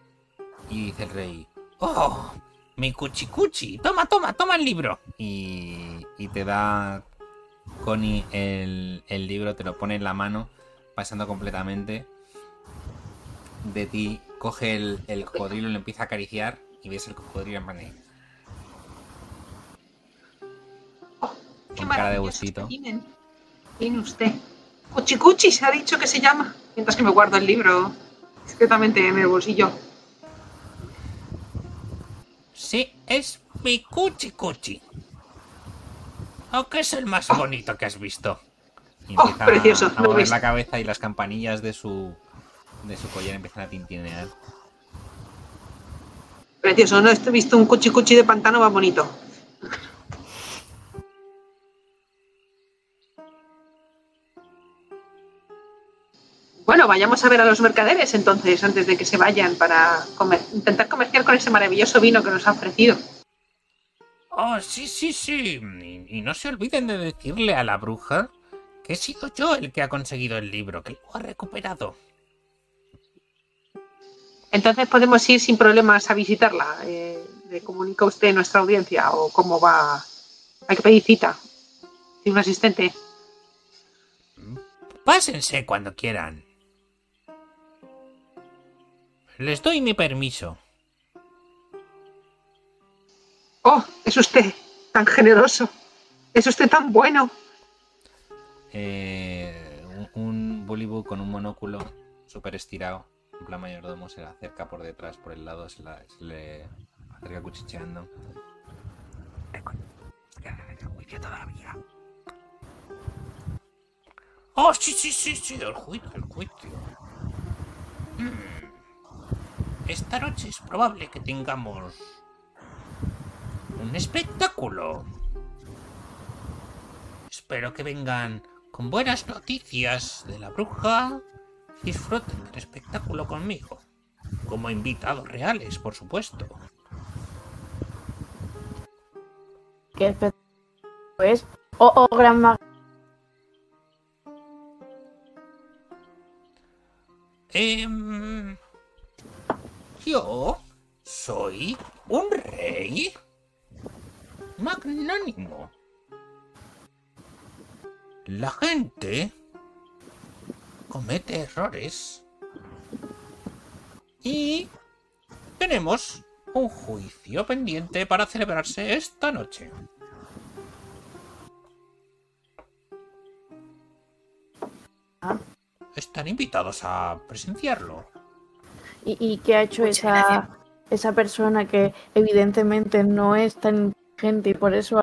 Y dice el rey, ¡Oh! ¡Mi cuchicuchi! ¡Toma, toma, toma el libro! Y, y te da Connie el, el libro, te lo pone en la mano, pasando completamente de ti. Coge el, el cocodrilo, lo empieza a acariciar y ves el cocodrilo en plan de, Qué con cara de gustito. Tiene usted. Cuchicuchi se ha dicho que se llama. Mientras que me guardo el libro discretamente en el bolsillo. Sí, es mi cuchi cuchi. Aunque es el más bonito que has visto. Y Oh, precioso, a mover la cabeza y las campanillas de su de su collar empiezan a tintinear. Precioso, ¿no? He visto un cuchi cuchi de pantano más bonito. Bueno, vayamos a ver a los mercaderes entonces, antes de que se vayan, para comer- intentar comerciar con ese maravilloso vino que nos ha ofrecido. Oh, sí, sí, sí. Y, y no se olviden de decirle a la bruja que he sido yo el que ha conseguido el libro, que lo ha recuperado. Entonces podemos ir sin problemas a visitarla. Eh, ¿Le comunica usted nuestra audiencia o cómo va? Hay que pedir cita. Tiene un asistente. Pásense cuando quieran. Les doy mi permiso. Oh, es usted tan generoso. Es usted tan bueno. Eh, un, un con un monóculo súper estirado, en plan mayordomo, se le acerca por detrás, por el lado, se, la- se le acerca cuchicheando. juicio todavía. Oh, sí, sí, sí, sí, el juicio, el juicio. Mm. Esta noche es probable que tengamos un espectáculo. Espero que vengan con buenas noticias de la bruja. Disfruten del espectáculo conmigo. Como invitados reales, por supuesto. ¿Qué espectáculo es? Oh, oh, gran mago. Em, yo soy un rey magnánimo. La gente comete errores y tenemos un juicio pendiente para celebrarse esta noche. Ah. Están invitados a presenciarlo. ¿Y, y qué ha hecho esa, esa persona que evidentemente no es tan inteligente y por eso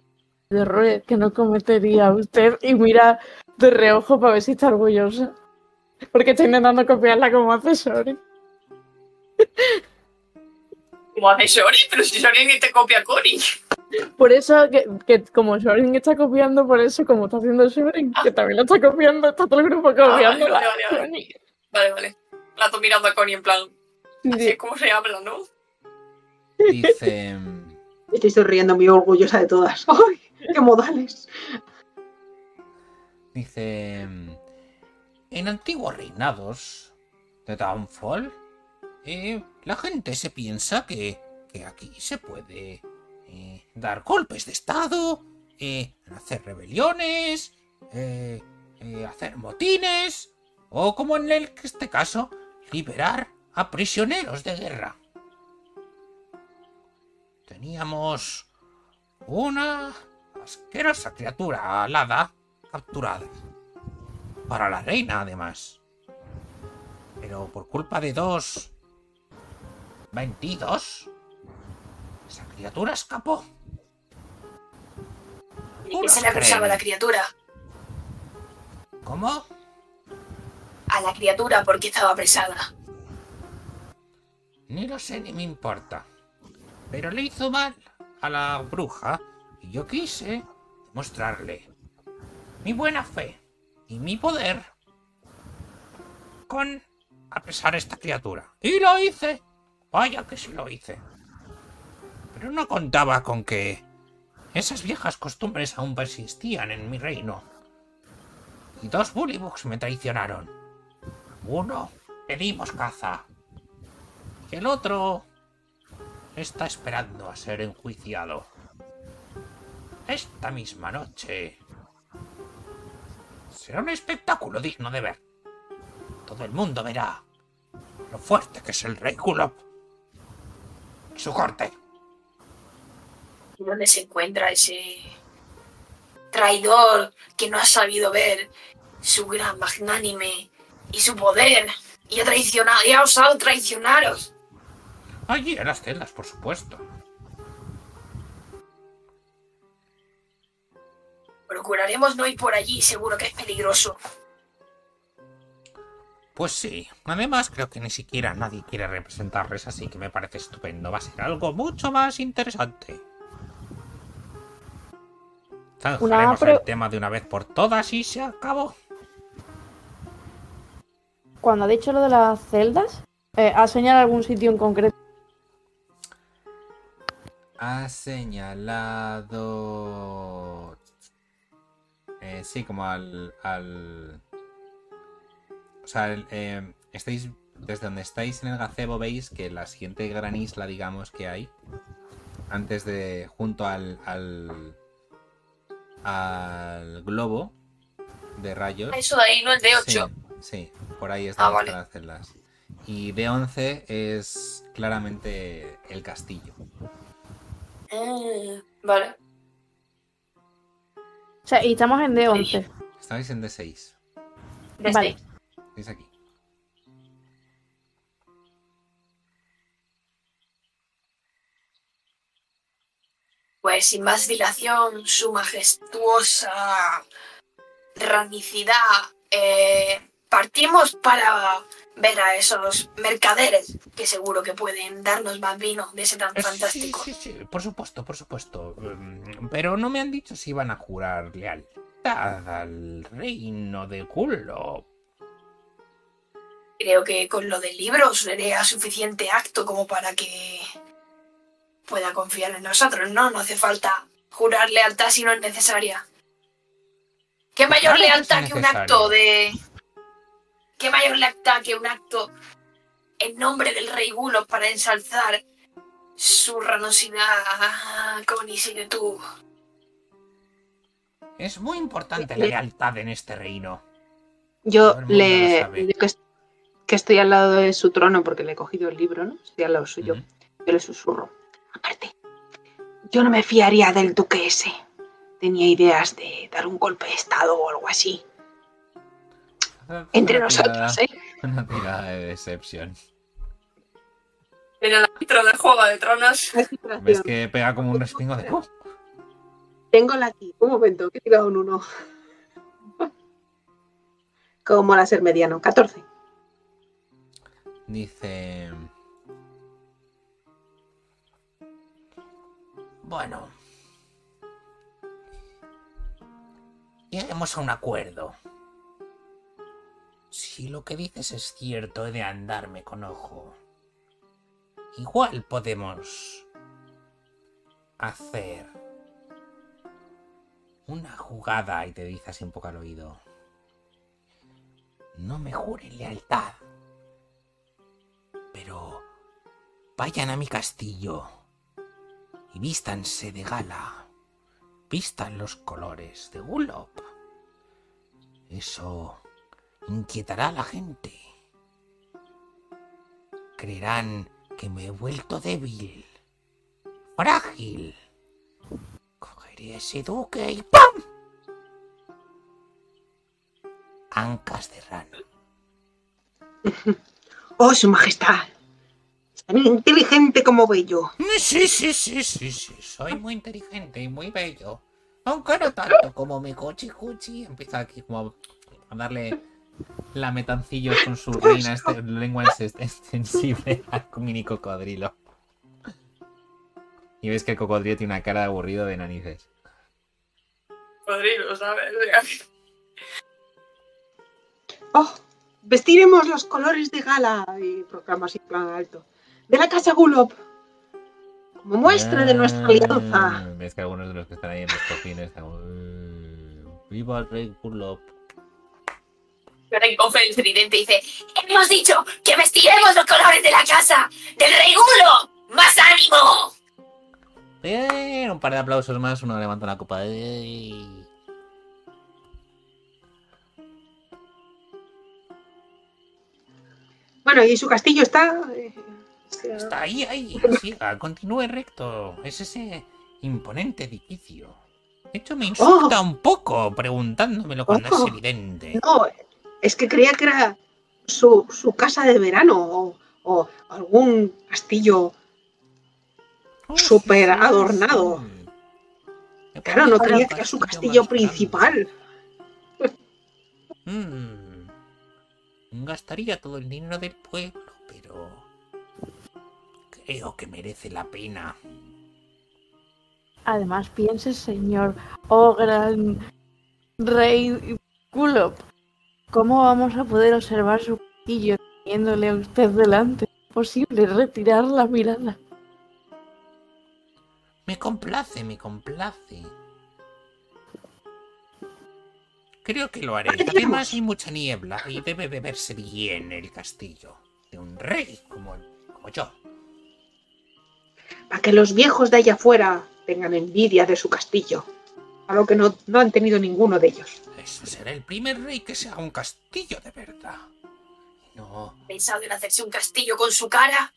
de errores que no cometería usted y mira de reojo para ver si está orgullosa? Porque está intentando copiarla como hace Sori. Como hace Shori, pero si Shori ni te copia a Cory. Por eso, que, que como Sorin está copiando, por eso, como está haciendo Sorin, que también lo está copiando, está todo el grupo Ah, vale, copiándola. vale, vale, vale. Vale, vale. La estoy mirando a Connie en plan. Así Sí. es como se habla, ¿no? Dice... Estoy sonriendo muy orgullosa de todas. ¡Ay, qué modales! Dice... En antiguos reinados de Downfall, eh, la gente se piensa que, que aquí se puede eh, dar golpes de estado, eh, hacer rebeliones, hacer motines, o como en este caso, liberar a prisioneros de guerra. Teníamos una asquerosa criatura alada capturada. Para la reina, además. Pero por culpa de dos vendidos, esa criatura escapó. ¿Y qué se le acusaba a la criatura? ¿Cómo? A la criatura porque estaba apresada. Ni lo sé ni me importa. Pero le hizo mal a la bruja y yo quise demostrarle mi buena fe y mi poder con apresar a esta criatura. Y lo hice. Vaya que sí lo hice. Pero no contaba con que esas viejas costumbres aún persistían en mi reino. Y dos bullybugs me traicionaron. Uno le dimos caza. Y el otro está esperando a ser enjuiciado. Esta misma noche será un espectáculo digno de ver. Todo el mundo verá lo fuerte que es el rey Kulop y su corte. ¿Y dónde se encuentra ese traidor que no ha sabido ver su gran magnánime y su poder? Y ha traicionado, y ha osado traicionaros. Allí en las celdas, por supuesto. Procuraremos no ir por allí, seguro que es peligroso. Pues sí, además creo que ni siquiera nadie quiere representarles, así que me parece estupendo. Va a ser algo mucho más interesante. Zanjaremos pre- el tema de una vez por todas y se acabó. Cuando ha dicho lo de las celdas, eh, ¿ha señalado algún sitio en concreto? Ha señalado... Eh, sí, como al... al... O sea, el, eh, estáis... Desde donde estáis en el gazebo veis que la siguiente gran isla, digamos, que hay, antes de... junto al... al, al globo de rayos. Eso de ahí, no el de 8. Sí, sí, por ahí están Ah, vale. las celdas. Y D11 es claramente el castillo. Mm, vale. O sea, y estamos en D11. Estáis en D6. Desde Vale. ahí. Estáis aquí. Pues sin más dilación, su majestuosa ranicidad, eh, partimos para ver a esos mercaderes que seguro que pueden darnos más vino de ese tan fantástico. Sí, sí, sí, por supuesto, por supuesto. Pero no me han dicho si van a jurar lealtad al reino de Gulo. Creo que con lo del libro sería suficiente acto como para que pueda confiar en nosotros, ¿no? No hace falta jurar lealtad si no es necesaria. ¿Qué mayor lealtad que un acto de... ¿Qué mayor lealtad que un acto en nombre del rey Gulo para ensalzar su ranosidad, Connie, sigue tú. Es muy importante la lealtad en este reino. Yo le que, que estoy al lado de su trono porque le he cogido el libro, ¿no? Estoy al lado suyo. Ujú. Yo le susurro. Aparte, yo no me fiaría del duque ese. Tenía ideas de dar un golpe de estado o algo así. Entre Una nosotros, ¿eh? Una tirada de decepción. En el intro del Juego de Tronos. ¿Ves que pega como un respingo de... ¡Oh! Tengo la aquí. Un momento, que he tirado un 1. Como la ser mediano. 14. Dice... Bueno. Lleguemos a un acuerdo. Si lo que dices es cierto, he de andarme con ojo. Igual podemos hacer una jugada y te dice así un poco al oído. No me juren lealtad. Pero vayan a mi castillo y vístanse de gala. Vistan los colores de Gulop. Eso inquietará a la gente. Creerán que me he vuelto débil, frágil. Cogeré a ese duque y ¡pam! Ancas de rana. Oh, su majestad. Es tan inteligente como bello. Sí, sí, sí, sí, sí. Soy muy inteligente y muy bello. Aunque no tanto como mi cochi cuchi. Empieza aquí como a darle lametancillos con su reina este, lengua ex- extensible al mini cocodrilo. Y ves que el cocodrilo tiene una cara de aburrido de narices. Rodrigo, ¿sabes? Oh, vestiremos los colores de gala. Y proclama así en plan alto. De la casa Gulop. Como muestra de nuestra Ah, alianza. Ves que algunos de los que están ahí en los cojines están... "Eh, ¡Viva el rey Gulop! Pero coge el tridente y dice: Hemos dicho que vestiremos los colores de la casa del rey Gulo. ¡Más ánimo! Un par de aplausos más, uno levanta la copa. Bueno, y su castillo está. eh, Está ahí, ahí. Siga, continúe recto. Es ese imponente edificio. De hecho, me insulta un poco preguntándomelo cuando Oh. es evidente. No, es que creía que era su, su casa de verano o, o algún castillo. Oh, súper adornado. Claro, no creía que era su castillo principal. Mm. Gastaría todo el dinero del pueblo, pero creo que merece la pena. Además, piense, señor, oh gran rey Kulop, ¿cómo vamos a poder observar su castillo teniéndole a usted delante? Es posible retirar la mirada. Me complace, me complace. Creo que lo haré. Además hay mucha niebla y debe de verse bien el castillo de un rey como, como yo. Para que los viejos de allá afuera tengan envidia de su castillo. Algo que no, no han tenido ninguno de ellos. Ese será el primer rey que se haga un castillo de verdad. No. ¿Pensado en hacerse un castillo con su cara?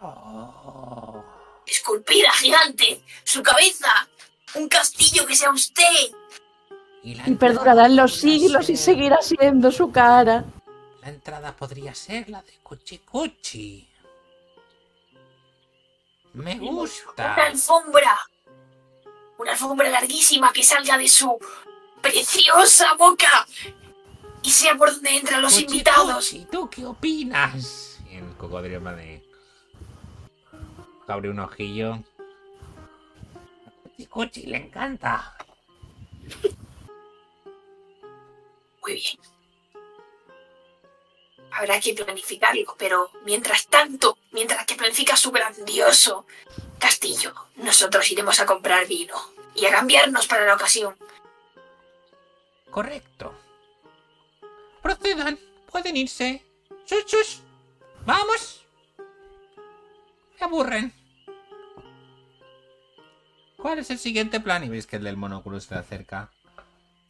Oh. Esculpida gigante. Su cabeza. Un castillo que sea usted. Y, Y entrada perdurarán los siglos y seguirá siendo su cara. La entrada podría ser la de Cuchi Cuchi. Me gusta. Una alfombra. Una alfombra larguísima que salga de su preciosa boca. Y sea por donde entran los Cuchi invitados. Cuchi, ¿tú qué opinas? Y el cocodrilo de... Abre un ojillo. Cuchi le encanta. Muy bien. Habrá que planificarlo, pero mientras tanto, mientras que planifica su grandioso castillo, nosotros iremos a comprar vino y a cambiarnos para la ocasión. Correcto. Procedan. Pueden irse. ¡Sus, sus! ¡Vamos! Me aburren. ¿Cuál es el siguiente plan? Y veis que el del monóculo se acerca.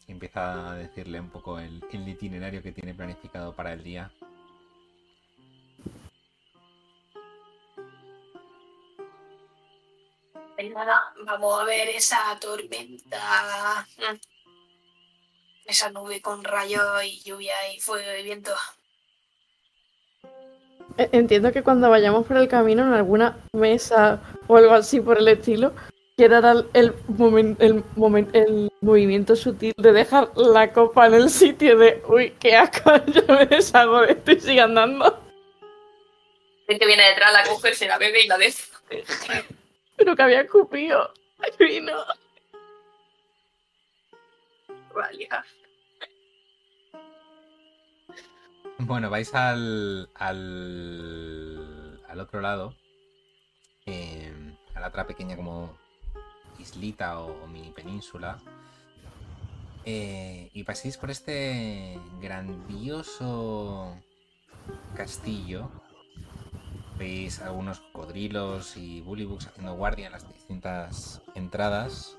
Y empieza a decirle un poco el, el itinerario que tiene planificado para el día. Pues nada, vamos a ver esa tormenta. Esa nube con rayos y lluvia y fuego y viento. E- Entiendo que cuando vayamos por el camino en alguna mesa o algo así por el estilo, quiera dar el, momen- el, momen- el movimiento sutil de dejar la copa en el sitio de uy, qué asco, yo me deshago de esto y sigue andando. El que viene detrás la coge, se la bebe y la des. Pero que había escupido. Ay, vino. Vale. Bueno, vais al, al, al otro lado, eh, a la otra pequeña como islita o, mini península, eh, y paséis por este grandioso castillo. Veis algunos cocodrilos y bullywugs haciendo guardia en las distintas entradas.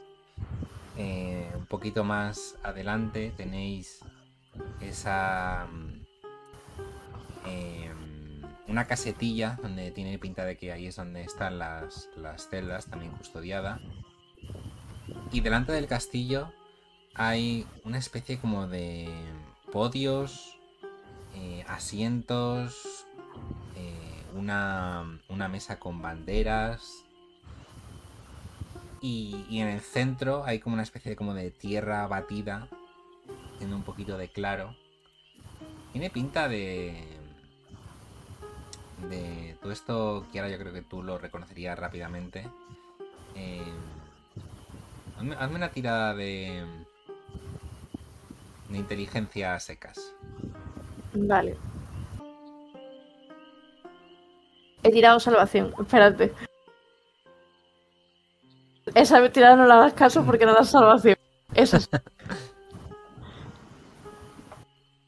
Eh, un poquito más adelante tenéis esa em, una casetilla donde tiene pinta de que ahí es donde están las, las celdas también custodiada y delante del castillo hay una especie como de podios eh, asientos eh, una, una mesa con banderas y, y en el centro hay como una especie de, como de tierra batida tiene un poquito de claro tiene pinta de. De todo esto, Kiara, yo creo que tú lo reconocerías rápidamente. Eh, hazme, hazme una tirada de. De inteligencia a secas. Vale. He tirado salvación, espérate. Esa tirada no la das caso porque no das salvación. Esa es.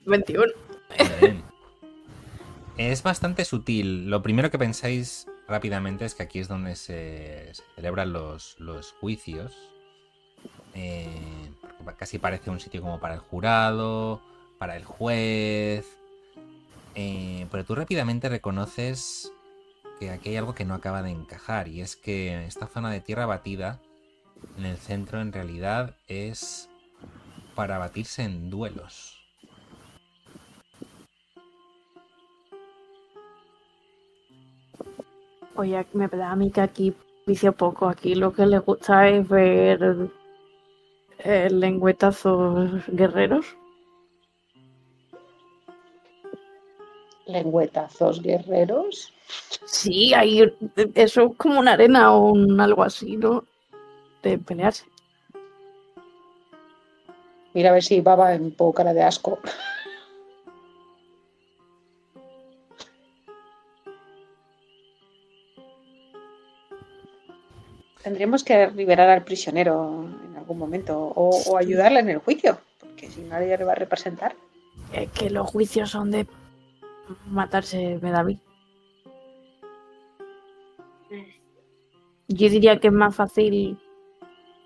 21. Bien. Es bastante sutil. Lo primero que pensáis rápidamente es que aquí es donde se, celebran los, juicios. Eh, casi parece un sitio como para el jurado, para el juez. Eh, pero tú rápidamente reconoces que aquí hay algo que no acaba de encajar. Y es que esta zona de tierra batida en el centro en realidad es para batirse en duelos. Oye, me da a mí que aquí vicio poco. Aquí lo que le gusta es ver eh, lengüetazos guerreros. Lengüetazos guerreros. Sí, hay eso es como una arena o un algo así, ¿no? De pelearse. Mira a ver si Baba en poco cara de asco. Tendríamos que liberar al prisionero en algún momento o, o ayudarle en el juicio, porque si nadie le va a representar. Es que los juicios son de matarse, me da. Yo diría que es más fácil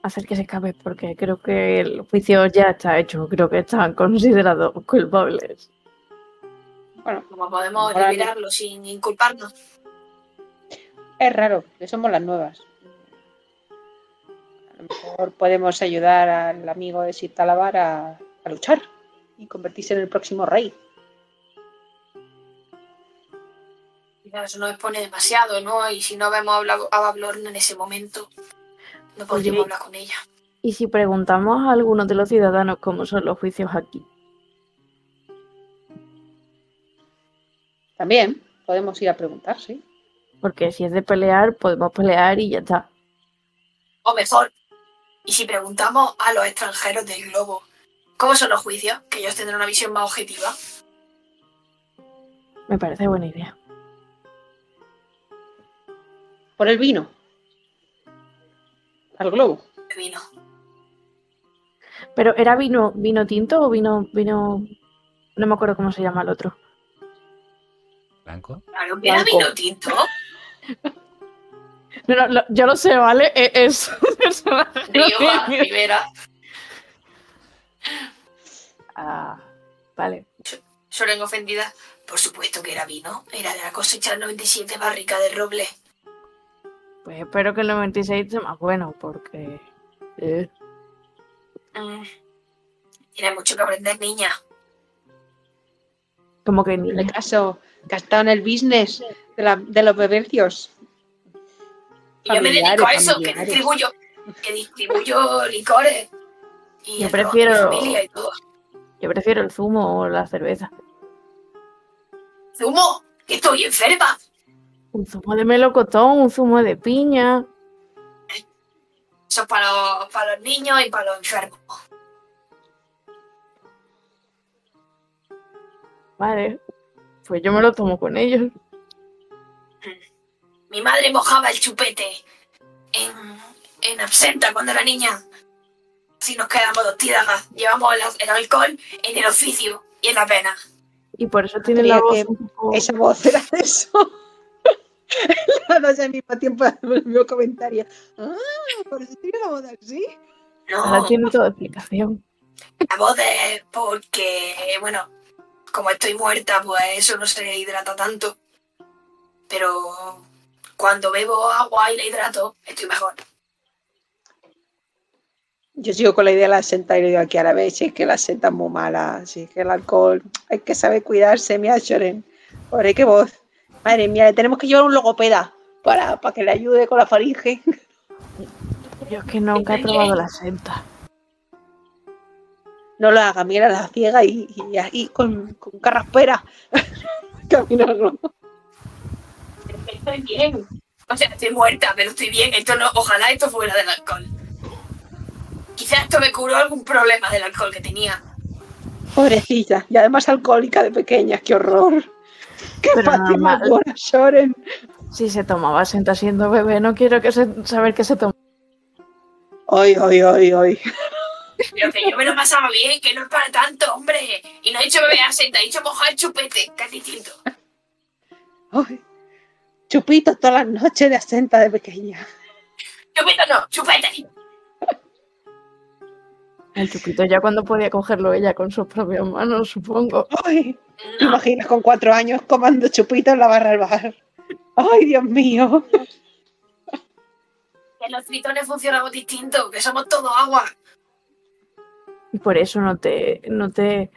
hacer que se escape, porque creo que el juicio ya está hecho. Creo que están considerados culpables. Bueno, Como podemos liberarlo sin inculparnos. es raro, que somos las nuevas. A lo mejor podemos ayudar al amigo de Sitalabar a, a luchar y convertirse en el próximo rey. Eso nos expone demasiado, ¿no? Y si no vemos a Bla- a Bablorn en ese momento, no podríamos Oye. hablar con ella. Y si preguntamos a algunos de los ciudadanos cómo son los juicios aquí, También podemos ir a preguntar, sí. porque si es de pelear, podemos pelear y ya está. O mejor, y si preguntamos a los extranjeros del globo, ¿cómo son los juicios? Que ellos tendrán una visión más objetiva. Me parece buena idea. Por el vino. Al globo. de vino. Pero ¿era vino, vino tinto o vino, vino, no me acuerdo cómo se llama el otro? ¿Blanco? Claro, que era Blanco. vino tinto. No, no, lo- yo lo sé, ¿vale? E- Es, es Rioja, Rivera. Ah, vale. Soren ofendida. Por supuesto que era vino. Era de la cosecha 97 barrica de roble. Pues espero que el 96 sea más bueno, porque... eh, Mm. Tiene mucho que aprender, niña. como que En el caso, que ha estado en el business de, la- de los bebercios. Y yo me dedico a Familiares, eso, que distribuyo, que distribuyo licores. Y Yo prefiero- y todo. Yo prefiero el zumo o la cerveza. ¡Zumo! ¡Que estoy enferma! Un zumo de melocotón, un zumo de piña. Eso es para los, para los niños y para los enfermos. Vale. Pues yo me lo tomo con ellos. Mi madre mojaba el chupete en, en absenta cuando era niña. Si nos quedamos dos tiradas, llevamos el, el alcohol en el oficio y en la pena. Y por eso tiene la voz que. Esa voz era de eso. Las dos al mismo tiempo el mismo comentario. Ah, por eso tiene la voz así. Ahora No, tiene toda explicación. la voz es porque, bueno, como estoy muerta, pues eso no se hidrata tanto. Pero cuando bebo agua y la hidrato, estoy mejor. Yo sigo con la idea de la senta y le digo aquí a la vez, si es que la senta es muy mala, si es que el alcohol, hay que saber cuidarse, mira, Shoren. Pobre, qué voz. Madre mía, le tenemos que llevar un logopeda para, para que le ayude con la faringe. Yo es que nunca he probado la senta. No lo haga, mira la ciega y, y ahí con, con carraspera. Caminando. Estoy bien. O sea, estoy muerta, pero estoy bien. Esto no, ojalá esto fuera del alcohol. Quizás esto me curó algún problema del alcohol que tenía. Pobrecita, y además alcohólica de pequeña, qué horror. Qué buena, Shoren. Si se tomaba senta siendo bebé, no quiero que se, saber que se toma. Ay, ay, ay, ay. Pero que yo me lo pasaba bien, que no es para tanto, hombre. Y no he dicho beber asenta, he dicho mojar el chupete, que es distinto. ay. Chupitos todas las noches de asenta de pequeña. Chupete no, chupete. El chupito ya cuando podía cogerlo ella con sus propias manos, supongo. Ay, ¿te No, imaginas con cuatro años comando chupitos en la barra del bar? Ay, Dios mío. que los tritones funcionamos distinto, que somos todo agua. Y por eso no te, no te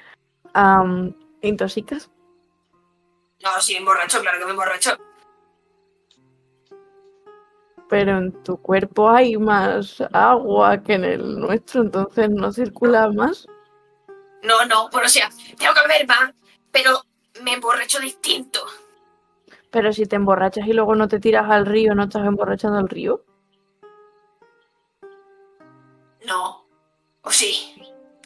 am, intoxicas. No, sí, emborracho, claro que me emborracho. Pero en tu cuerpo hay más agua que en el nuestro, entonces no circula más. No, no, pues o sea, tengo que beber más, pero me emborracho distinto. Pero si te emborrachas y luego no te tiras al río, ¿no estás emborrachando al río? No. ¿O sí?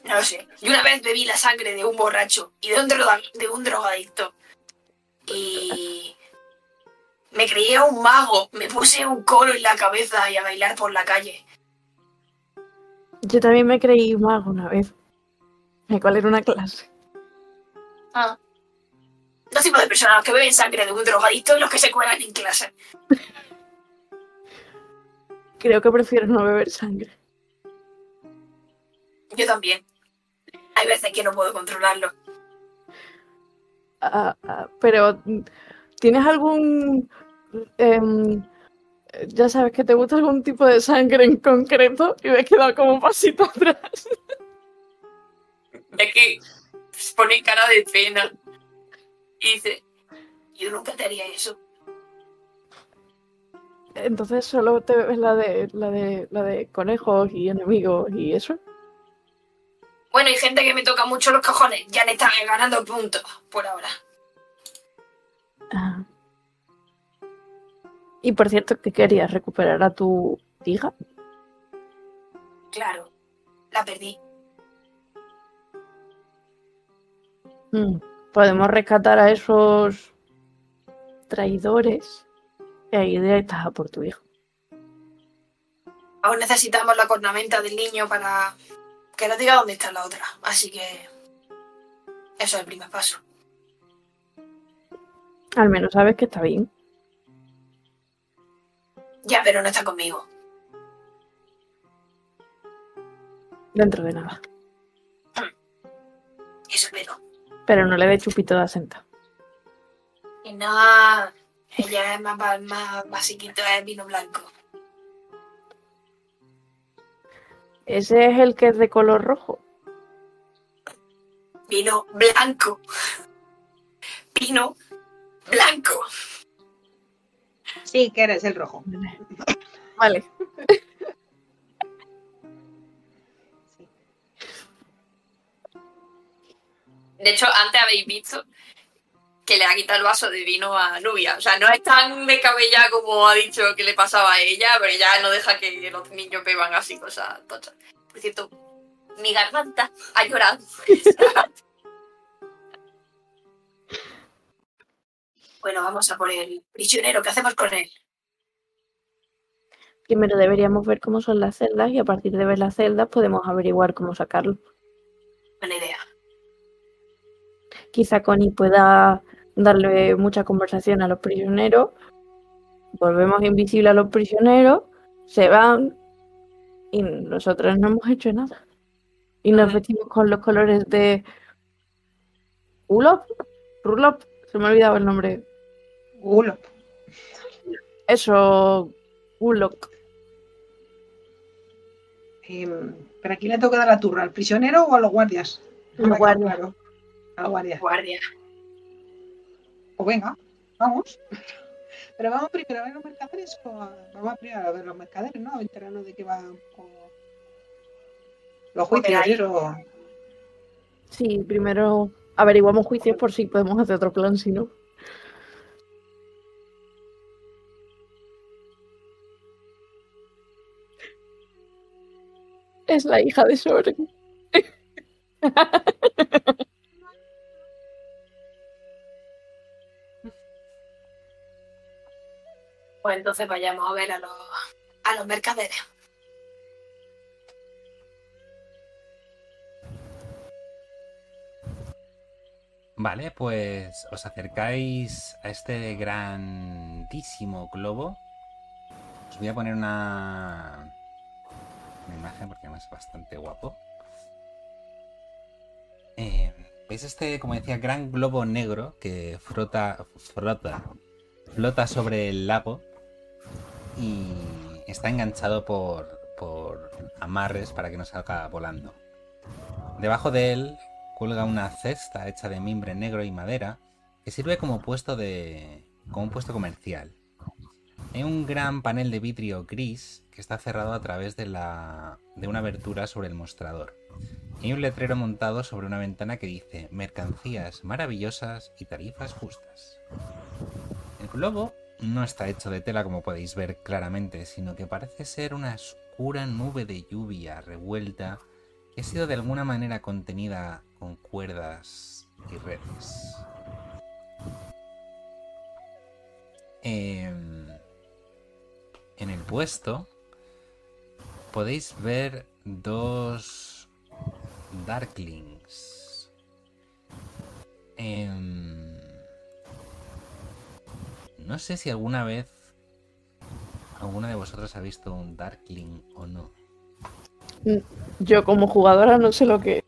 No lo sé. Yo una vez bebí la sangre de un borracho y de un, droga- de un drogadicto. Y... Me creía un mago. Me puse un coro en la cabeza y a bailar por la calle. Yo también me creí mago una vez. ¿De cuál era una clase? Ah. Dos tipos de personas, los que beben sangre de un drogadicto y los que se cuelan en clase. Creo que prefiero no beber sangre. Yo también. Hay veces que no puedo controlarlo. Ah, ah, pero, ¿tienes algún... em, ya sabes que te gusta algún tipo de sangre en concreto? Y me he quedado como un pasito atrás. Es que se pone cara de pena. Y dice, yo nunca te haría eso. Entonces solo te bebes la de, la de, la de conejos y enemigos y eso. Bueno, hay gente que me toca mucho los cojones. Ya le están ganando puntos por ahora. Ah. Y por cierto, ¿qué querías? ¿Recuperar a tu hija? Claro, la perdí. Mm, Podemos rescatar a esos traidores y ahí estás a por tu hijo. Aún necesitamos la cornamenta del niño para que nos diga dónde está la otra. Así que eso es el primer paso. Al menos sabes que está bien. Ya, pero no está conmigo. Dentro de nada. Eso espero. Pero no le dé chupito de asenta. Y no, ella es más, ba- más basiquito, es vino blanco. Ese es el que es de color rojo. Vino blanco. Vino blanco. Sí, que eres el rojo. Vale. De hecho, antes habéis visto que le ha quitado el vaso de vino a Nubia. O sea, no es tan descabellada como ha dicho que le pasaba a ella, pero ya no deja que los niños beban así cosas tochas. Por cierto, mi garganta ha llorado. Bueno, vamos a por el prisionero. ¿Qué hacemos con él? Primero deberíamos ver cómo son las celdas y a partir de ver las celdas podemos averiguar cómo sacarlo. Buena idea. Quizá Connie pueda darle mucha conversación a los prisioneros. Volvemos invisible a los prisioneros, se van y nosotros no hemos hecho nada. Y nos vestimos con los colores de Ulop, Rulop, se me ha olvidado el nombre. Ulop. Eso, Ulok. Em, ¿Pero a quién le toca dar la turra? ¿Al prisionero o a los guardias? Los guardias. claro. A los guardias. Guardia. Pues venga, vamos. Pero vamos primero a ver los mercaderes. o a- Vamos primero a ver los mercaderes, ¿no? Enterarnos de qué va con los juicios Joder, y eso. Sí, primero averiguamos juicios por si podemos hacer otro plan, si no. Es la hija de Soren. Pues entonces vayamos a ver a los, a los mercaderes. Vale, pues os acercáis a este grandísimo globo. Os voy a poner una, una imagen porque es bastante guapo. Eh, ¿Veis este, como decía, gran globo negro que flota sobre el lago y está enganchado por, por amarres para que no salga volando? Debajo de él cuelga una cesta hecha de mimbre negro y madera que sirve como puesto de como un puesto comercial. Hay un gran panel de vidrio gris que está cerrado a través de la de una abertura sobre el mostrador. Y un letrero montado sobre una ventana que dice mercancías maravillosas y tarifas justas. El globo no está hecho de tela como podéis ver claramente, sino que parece ser una oscura nube de lluvia revuelta que ha sido de alguna manera contenida con cuerdas y redes. Em, en el puesto podéis ver dos Darklings. Em, no sé si alguna vez alguna de vosotros ha visto un Darkling o no. Yo como jugadora no sé lo que.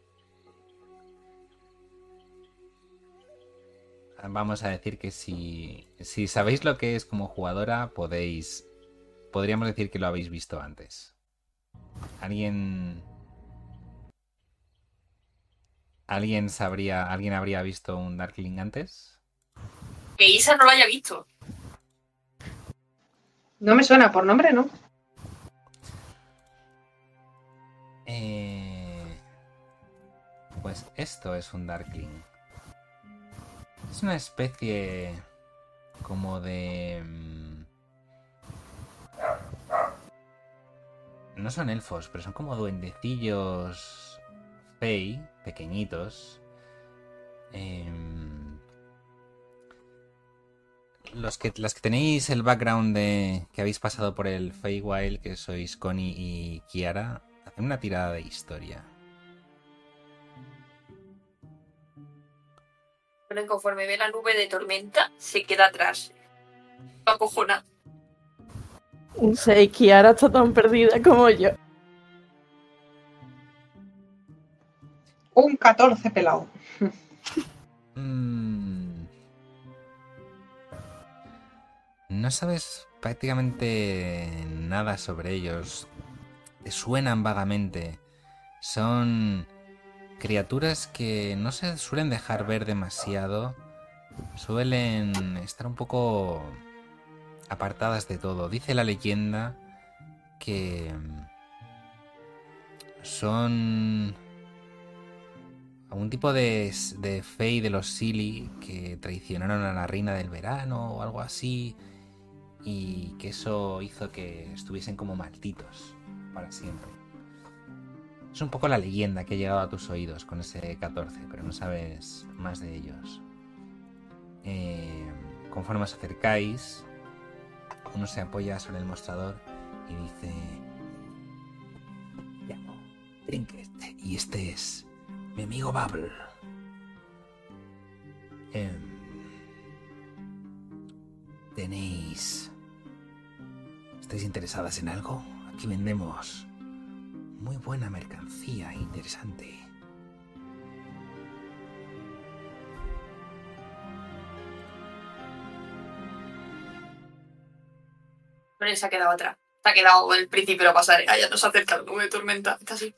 Vamos a decir que si, si sabéis lo que es como jugadora, podéis. Podríamos decir que lo habéis visto antes. ¿Alguien. ¿Alguien sabría. ¿Alguien habría visto un Darkling antes? Que Isa no lo haya visto. No me suena por nombre, ¿no? Eh, Pues esto es un Darkling. Es una especie como de... No son elfos, pero son como duendecillos fey, pequeñitos. Em, Los que, las que tenéis el background de que habéis pasado por el Feywild, que sois Connie y Kiara, hacen una tirada de historia. Pero conforme ve la nube de tormenta, se queda atrás. Acojona. Un 6, Kiara está tan perdida como yo. Un 14 pelado. Mm. No sabes prácticamente nada sobre ellos. Te suenan vagamente. Son criaturas que no se suelen dejar ver demasiado. Suelen estar un poco apartadas de todo. Dice la leyenda que son algún tipo de, de fey de los Silly que traicionaron a la reina del verano o algo así y que eso hizo que estuviesen como malditos para siempre. Es un poco la leyenda que ha llegado a tus oídos con ese 14, pero no sabes más de ellos. Eh, conforme os acercáis, uno se apoya sobre el mostrador y dice... Llamo Trinket y este es mi amigo Bubble. Em, ¿Tenéis... ¿Estáis interesadas en algo? Aquí vendemos muy buena mercancía interesante. Pero se ha quedado atrás. Se ha quedado el principio de la pasarela. Ya no se acerca la nube de tormenta. Está así.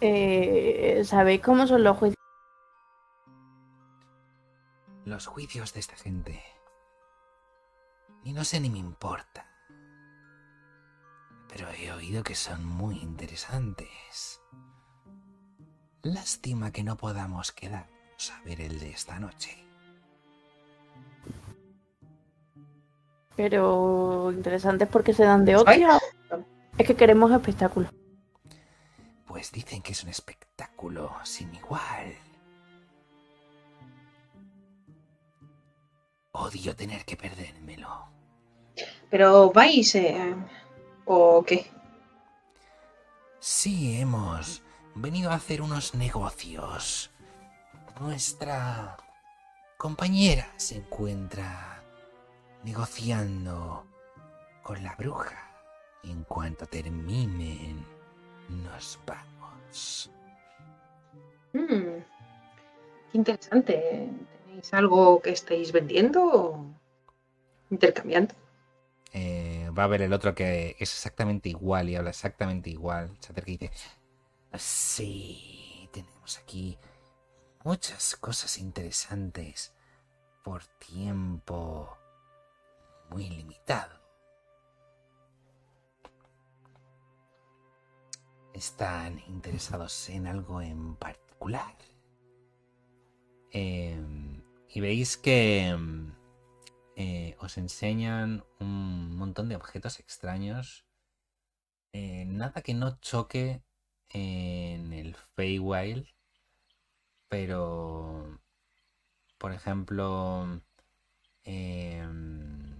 Eh, ¿Sabéis cómo son los juicios? Los juicios de esta gente. Ni no sé ni me importa. Pero he oído que son muy interesantes. Lástima que no podamos quedarnos a ver el de esta noche. Pero interesantes porque se dan de ocio. Es que queremos espectáculo. Pues dicen que es un espectáculo sin igual. Odio tener que perdérmelo. Pero vais, eh, ¿o qué? Sí, hemos venido a hacer unos negocios. Nuestra compañera se encuentra negociando con la bruja. En cuanto terminen, nos vamos. Mm, qué interesante. ¿Tenéis algo que estéis vendiendo o intercambiando? Eh, va a ver el otro que es exactamente igual y habla exactamente igual. Se acerca y dice: Sí, tenemos aquí muchas cosas interesantes por tiempo muy limitado. están interesados en algo en particular. Em, y veis que em, eh, os enseñan un montón de objetos extraños. Eh, nada que no choque en el Feywild. Pero, por ejemplo, em,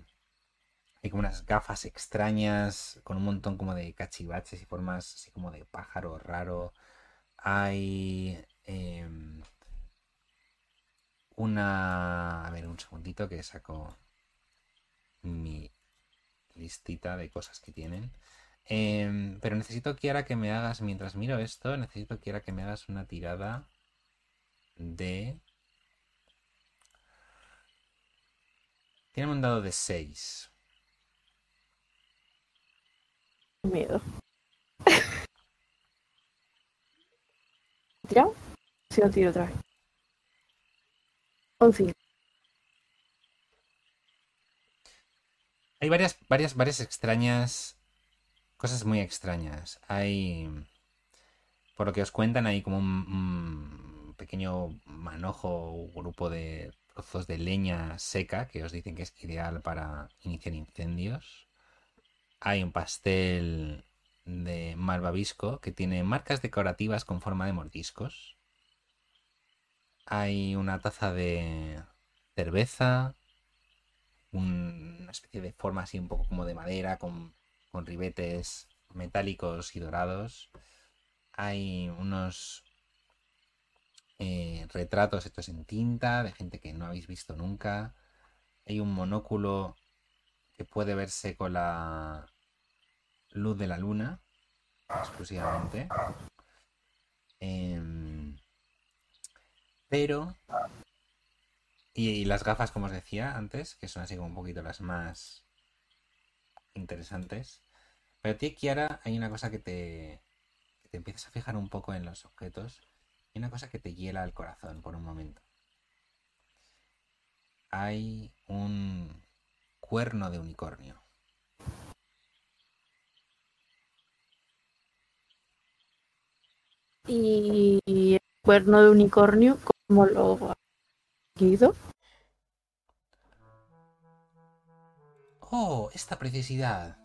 hay como unas gafas extrañas con un montón como de cachivaches y formas así como de pájaro raro. Hay em, una... A ver, un segundito que saco mi listita de cosas que tienen. Em, pero necesito, Kiara, que me hagas, mientras miro esto, necesito, Kiara, que me hagas una tirada de... Tiene un dado de 6. Miedo. ¿Tirado? Si no tiro otra vez. Hay varias, varias, varias extrañas. Cosas muy extrañas. Hay. Por lo que os cuentan, hay como un, un pequeño manojo o grupo de trozos de leña seca que os dicen que es ideal para iniciar incendios. Hay un pastel de malvavisco que tiene marcas decorativas con forma de mordiscos. Hay una taza de cerveza, un- una especie de forma así un poco como de madera con, con ribetes metálicos y dorados. Hay unos eh, retratos hechos en tinta de gente que no habéis visto nunca. Hay un monóculo que puede verse con la luz de la luna exclusivamente. Em, pero y, y las gafas, como os decía antes, que son así como un poquito las más interesantes. Pero a ti, Kiara, hay una cosa que te, que te empiezas a fijar un poco en los objetos. Y una cosa que te hiela el corazón por un momento. Hay un cuerno de unicornio. Y el cuerno de unicornio, ¿cómo lo ha conseguido? Oh, esta precisidad.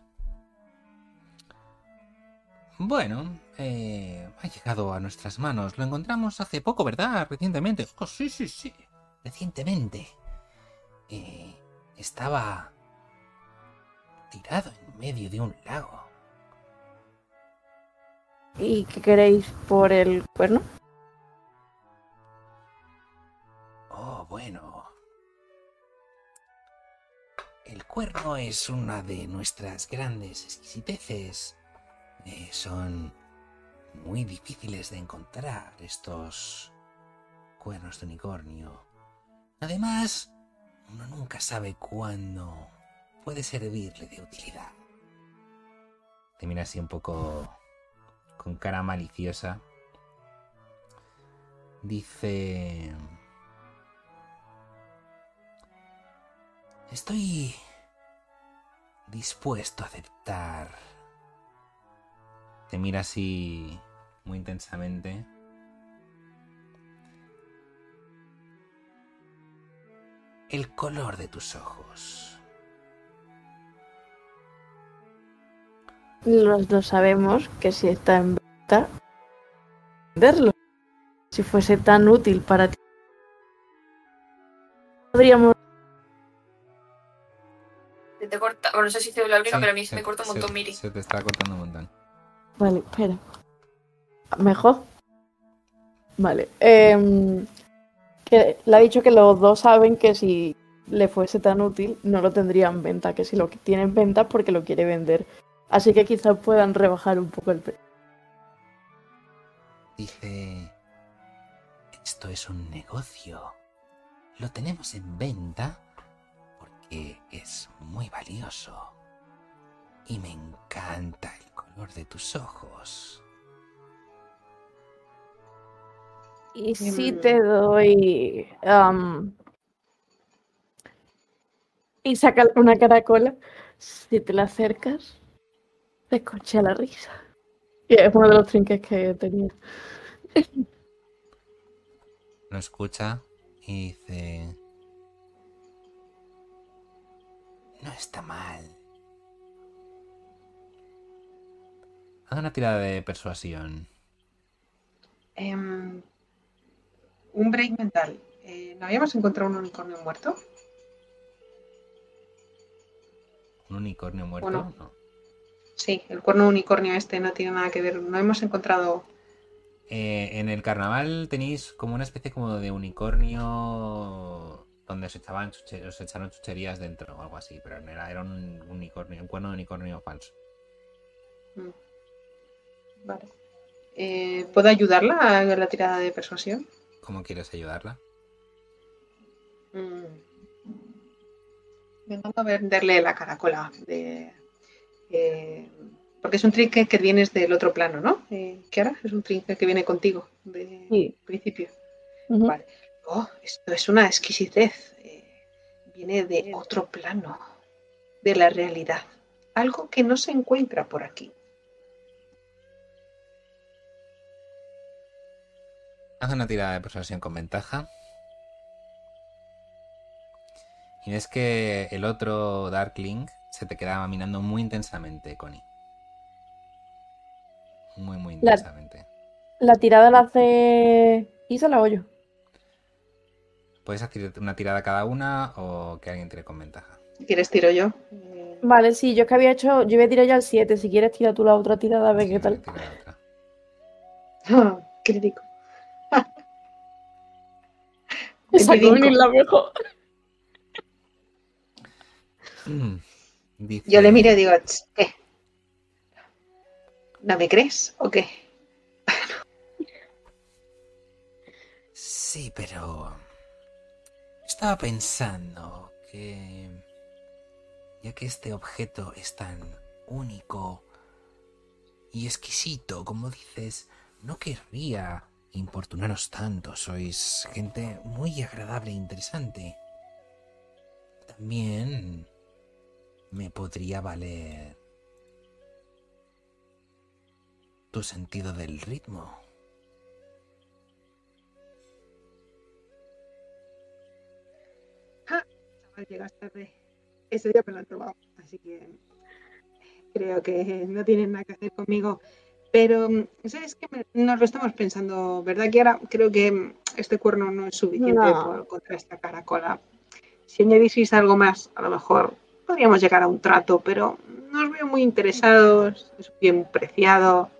Bueno, eh, ha llegado a nuestras manos. Lo encontramos hace poco, ¿verdad? Recientemente. Oh, sí, sí, sí. Recientemente. Eh, estaba tirado en medio de un lago. ¿Y qué queréis por el cuerno? Oh, bueno. El cuerno es una de nuestras grandes exquisiteces. Eh, son muy difíciles de encontrar estos cuernos de unicornio. Además, uno nunca sabe cuándo puede servirle de utilidad. Te mira así un poco con cara maliciosa. Dice... Estoy dispuesto a aceptar. Te mira así muy intensamente. El color de tus ojos. Los dos sabemos que si está en venta, venderlo. Si fuese tan útil para ti, podríamos. Se te corta. Bueno, no sé si soy la única, Sí, pero a mí se se- me corta un se- montón, Miri. Se te está cortando un montón. Vale, espera. ¿Mejor? Vale. em, que le ha dicho que los dos saben que si le fuese tan útil, no lo tendría en venta. Que si lo tiene en venta es porque lo quiere vender. Así que quizás puedan rebajar un poco el precio. Dice, esto es un negocio. Lo tenemos en venta porque es muy valioso. Y me encanta el color de tus ojos. Y si te doy. am, y saca una caracola. Si te la acercas, te escuché la risa. Y es uno de los trinques que tenía. Lo escucha y dice... No está mal. Haz una tirada de persuasión. Em, un break mental. Eh, ¿No habíamos encontrado un unicornio muerto? ¿Un unicornio muerto? Bueno. No. Sí, el cuerno unicornio este no tiene nada que ver. No hemos encontrado. Eh, en el carnaval tenéis como una especie como de unicornio donde os echaban chuche- os echaron chucherías dentro o algo así, pero no era, era un unicornio, un cuerno de unicornio falso. Vale. Eh, ¿Puedo ayudarla a la tirada de persuasión? ¿Cómo quieres ayudarla? Mm. Intentando venderle la caracola. De, eh, porque es un trinque que vienes del otro plano, ¿no? Eh, Kiara, es un trinque que viene contigo de Sí. principio. Vale. Oh, esto es una exquisitez. Eh, viene de otro plano, de la realidad. Algo que no se encuentra por aquí. Haz una tirada de persuasión con ventaja. Y ves que el otro Darkling se te quedaba mirando muy intensamente, Connie. Muy, muy intensamente. La tirada la hace Isa la hago yo. Puedes hacer una tirada cada una o que alguien tire con ventaja. Si quieres, tiro yo. Vale, sí, yo es que había hecho. Yo voy a tirar ya el 7. Si quieres, tira tú la otra tirada a ver Sí, qué tal. tira la otra. crítico. Esa 25. Connie es la mejor. Yo le miro y digo, "Ch, ¿qué? ¿No me crees o qué? Sí, pero estaba pensando que ya que este objeto es tan único y exquisito, como dices, no querría importunaros tanto. Sois gente muy agradable e interesante. También me podría valer tu sentido del ritmo. Chaval, llegas tarde. Ese día me lo han tomado, así que creo que no tienen nada que hacer conmigo. Pero, ¿sabes qué? Nos lo estamos pensando, ¿verdad, Kiara? Creo que este cuerno no es suficiente No. por- contra esta caracola. Si añadieseis algo más, a lo mejor podríamos llegar a un trato, pero nos veo muy interesados, es bien preciado,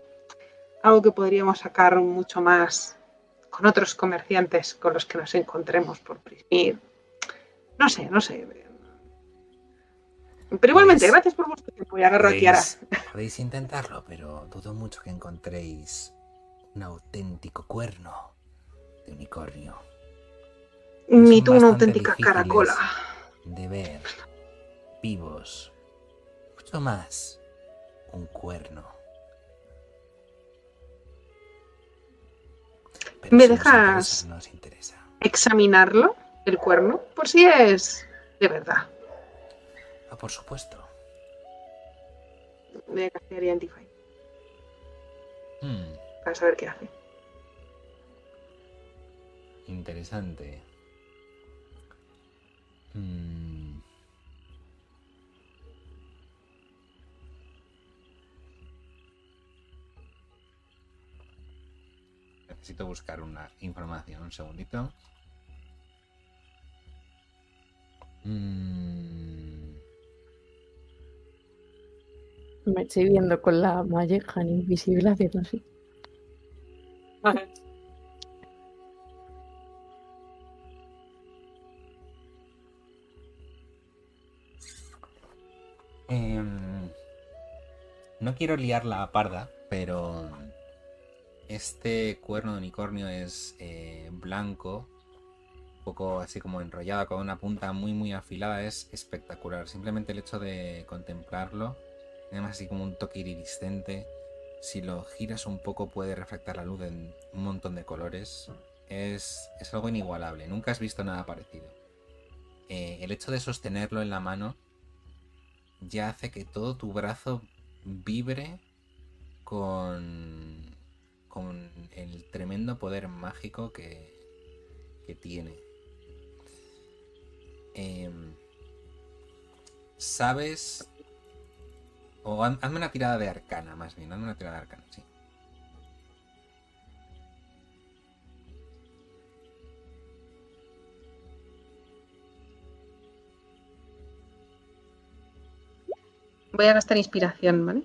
algo que podríamos sacar mucho más con otros comerciantes con los que nos encontremos por Prismir. No sé, no sé. Pero igualmente, gracias por vuestro tiempo y agarro a Kiara. Podéis, intentarlo, pero dudo mucho que encontréis un auténtico cuerno de unicornio. Ni tú una auténtica caracola. De ver vivos. Mucho más un cuerno. Pero ¿Me si nos dejas- interesa, nos interesa. Examinarlo, el cuerno, por si es de verdad. Ah, por supuesto. Voy a castear Identify Hmm, para saber qué hace. interesante. Hmm. Necesito buscar una información, un segundito. Mm, Me estoy viendo con la malleja invisible haciendo así. Em, no quiero liar la parda, pero este cuerno de unicornio es eh, blanco, un poco así como enrollado con una punta muy muy afilada, es espectacular. Simplemente el hecho de contemplarlo, además así como un toque iridiscente, si lo giras un poco puede reflectar la luz en un montón de colores. Es, es algo inigualable, nunca has visto nada parecido. Eh, el hecho de sostenerlo en la mano ya hace que todo tu brazo vibre con, con el tremendo poder mágico que, que tiene. Em, ¿Sabes? O haz- hazme una tirada de arcana, más bien. Hazme una tirada de arcana, sí. Voy a gastar inspiración, ¿vale?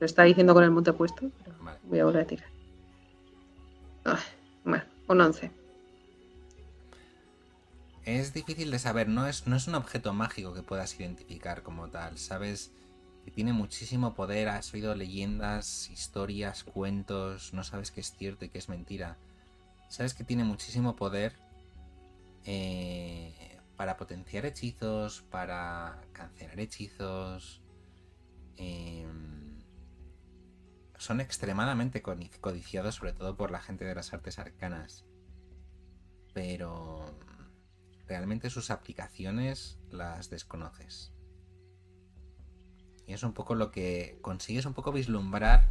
Lo está diciendo con el monte puesto, pero Vale. voy a volver a tirar. Bueno, un 11. Es difícil de saber, no es, no es un objeto mágico que puedas identificar como tal. Sabes que tiene muchísimo poder, has oído leyendas, historias, cuentos, no sabes qué es cierto y qué es mentira. Sabes que tiene muchísimo poder eh, para potenciar hechizos, para cancelar hechizos. em, son extremadamente codi- codiciados, sobre todo por la gente de las artes arcanas. Pero realmente sus aplicaciones las desconoces. Y es un poco lo que consigues un poco vislumbrar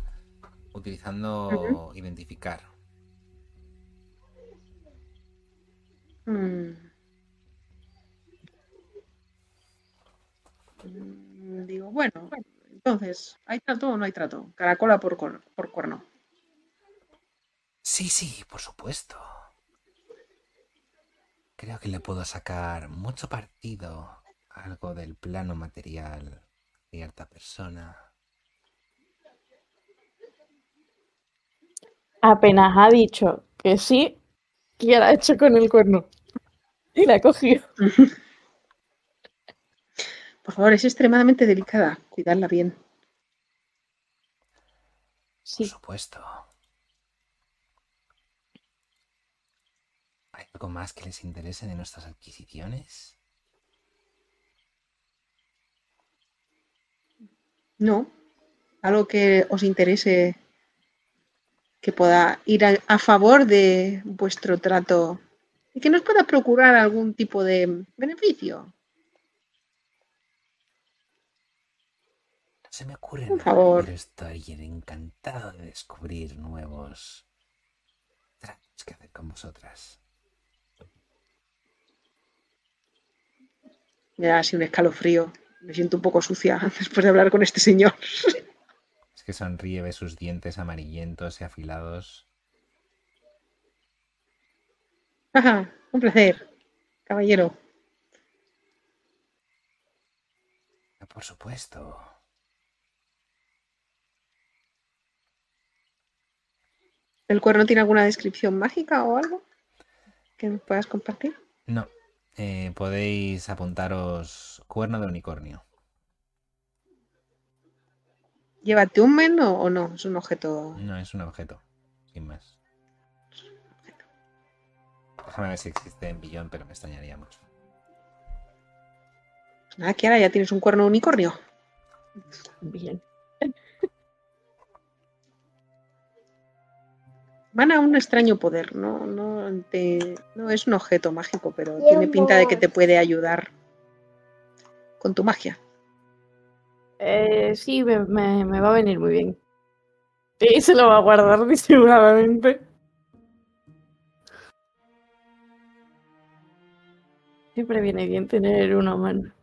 utilizando identificar. Mm. Mm, Digo, bueno, entonces, ¿hay trato o no hay trato? Caracola por, cor- por cuerno. Sí, sí, por supuesto. Creo que le puedo sacar mucho partido a algo del plano material de cierta persona. Apenas ha dicho que sí, que ya la ha hecho con el cuerno. Y la ha cogido. Por favor, es extremadamente delicada. Cuidarla bien. Por Sí. supuesto. ¿Hay algo más que les interese de nuestras adquisiciones? No. Algo que os interese que pueda ir a, a favor de vuestro trato y que nos pueda procurar algún tipo de beneficio. Se me ocurre Por favor. pero estoy encantado de descubrir nuevos tratos que hacer con vosotras. Me da así un escalofrío. Me siento un poco sucia después de hablar con este señor. Es que sonríe, ve sus dientes amarillentos y afilados. Ajá, un placer, caballero. Por supuesto. ¿El cuerno tiene alguna descripción mágica o algo que me puedas compartir? No. eh, podéis apuntaros cuerno de unicornio. ¿Lleva tumen o, o no? Es un objeto. No es un objeto, sin más. Déjame ver si existe en billón, pero me extrañaría mucho. Nada, Kiara, ya tienes un cuerno de unicornio. Bien. Van a un extraño poder, no, no, te- no es un objeto mágico, pero tiene pinta de que te puede ayudar con tu magia. Eh, sí, me, me- me va a venir muy bien. Y se lo va a guardar disimuladamente. Siempre viene bien tener una mano.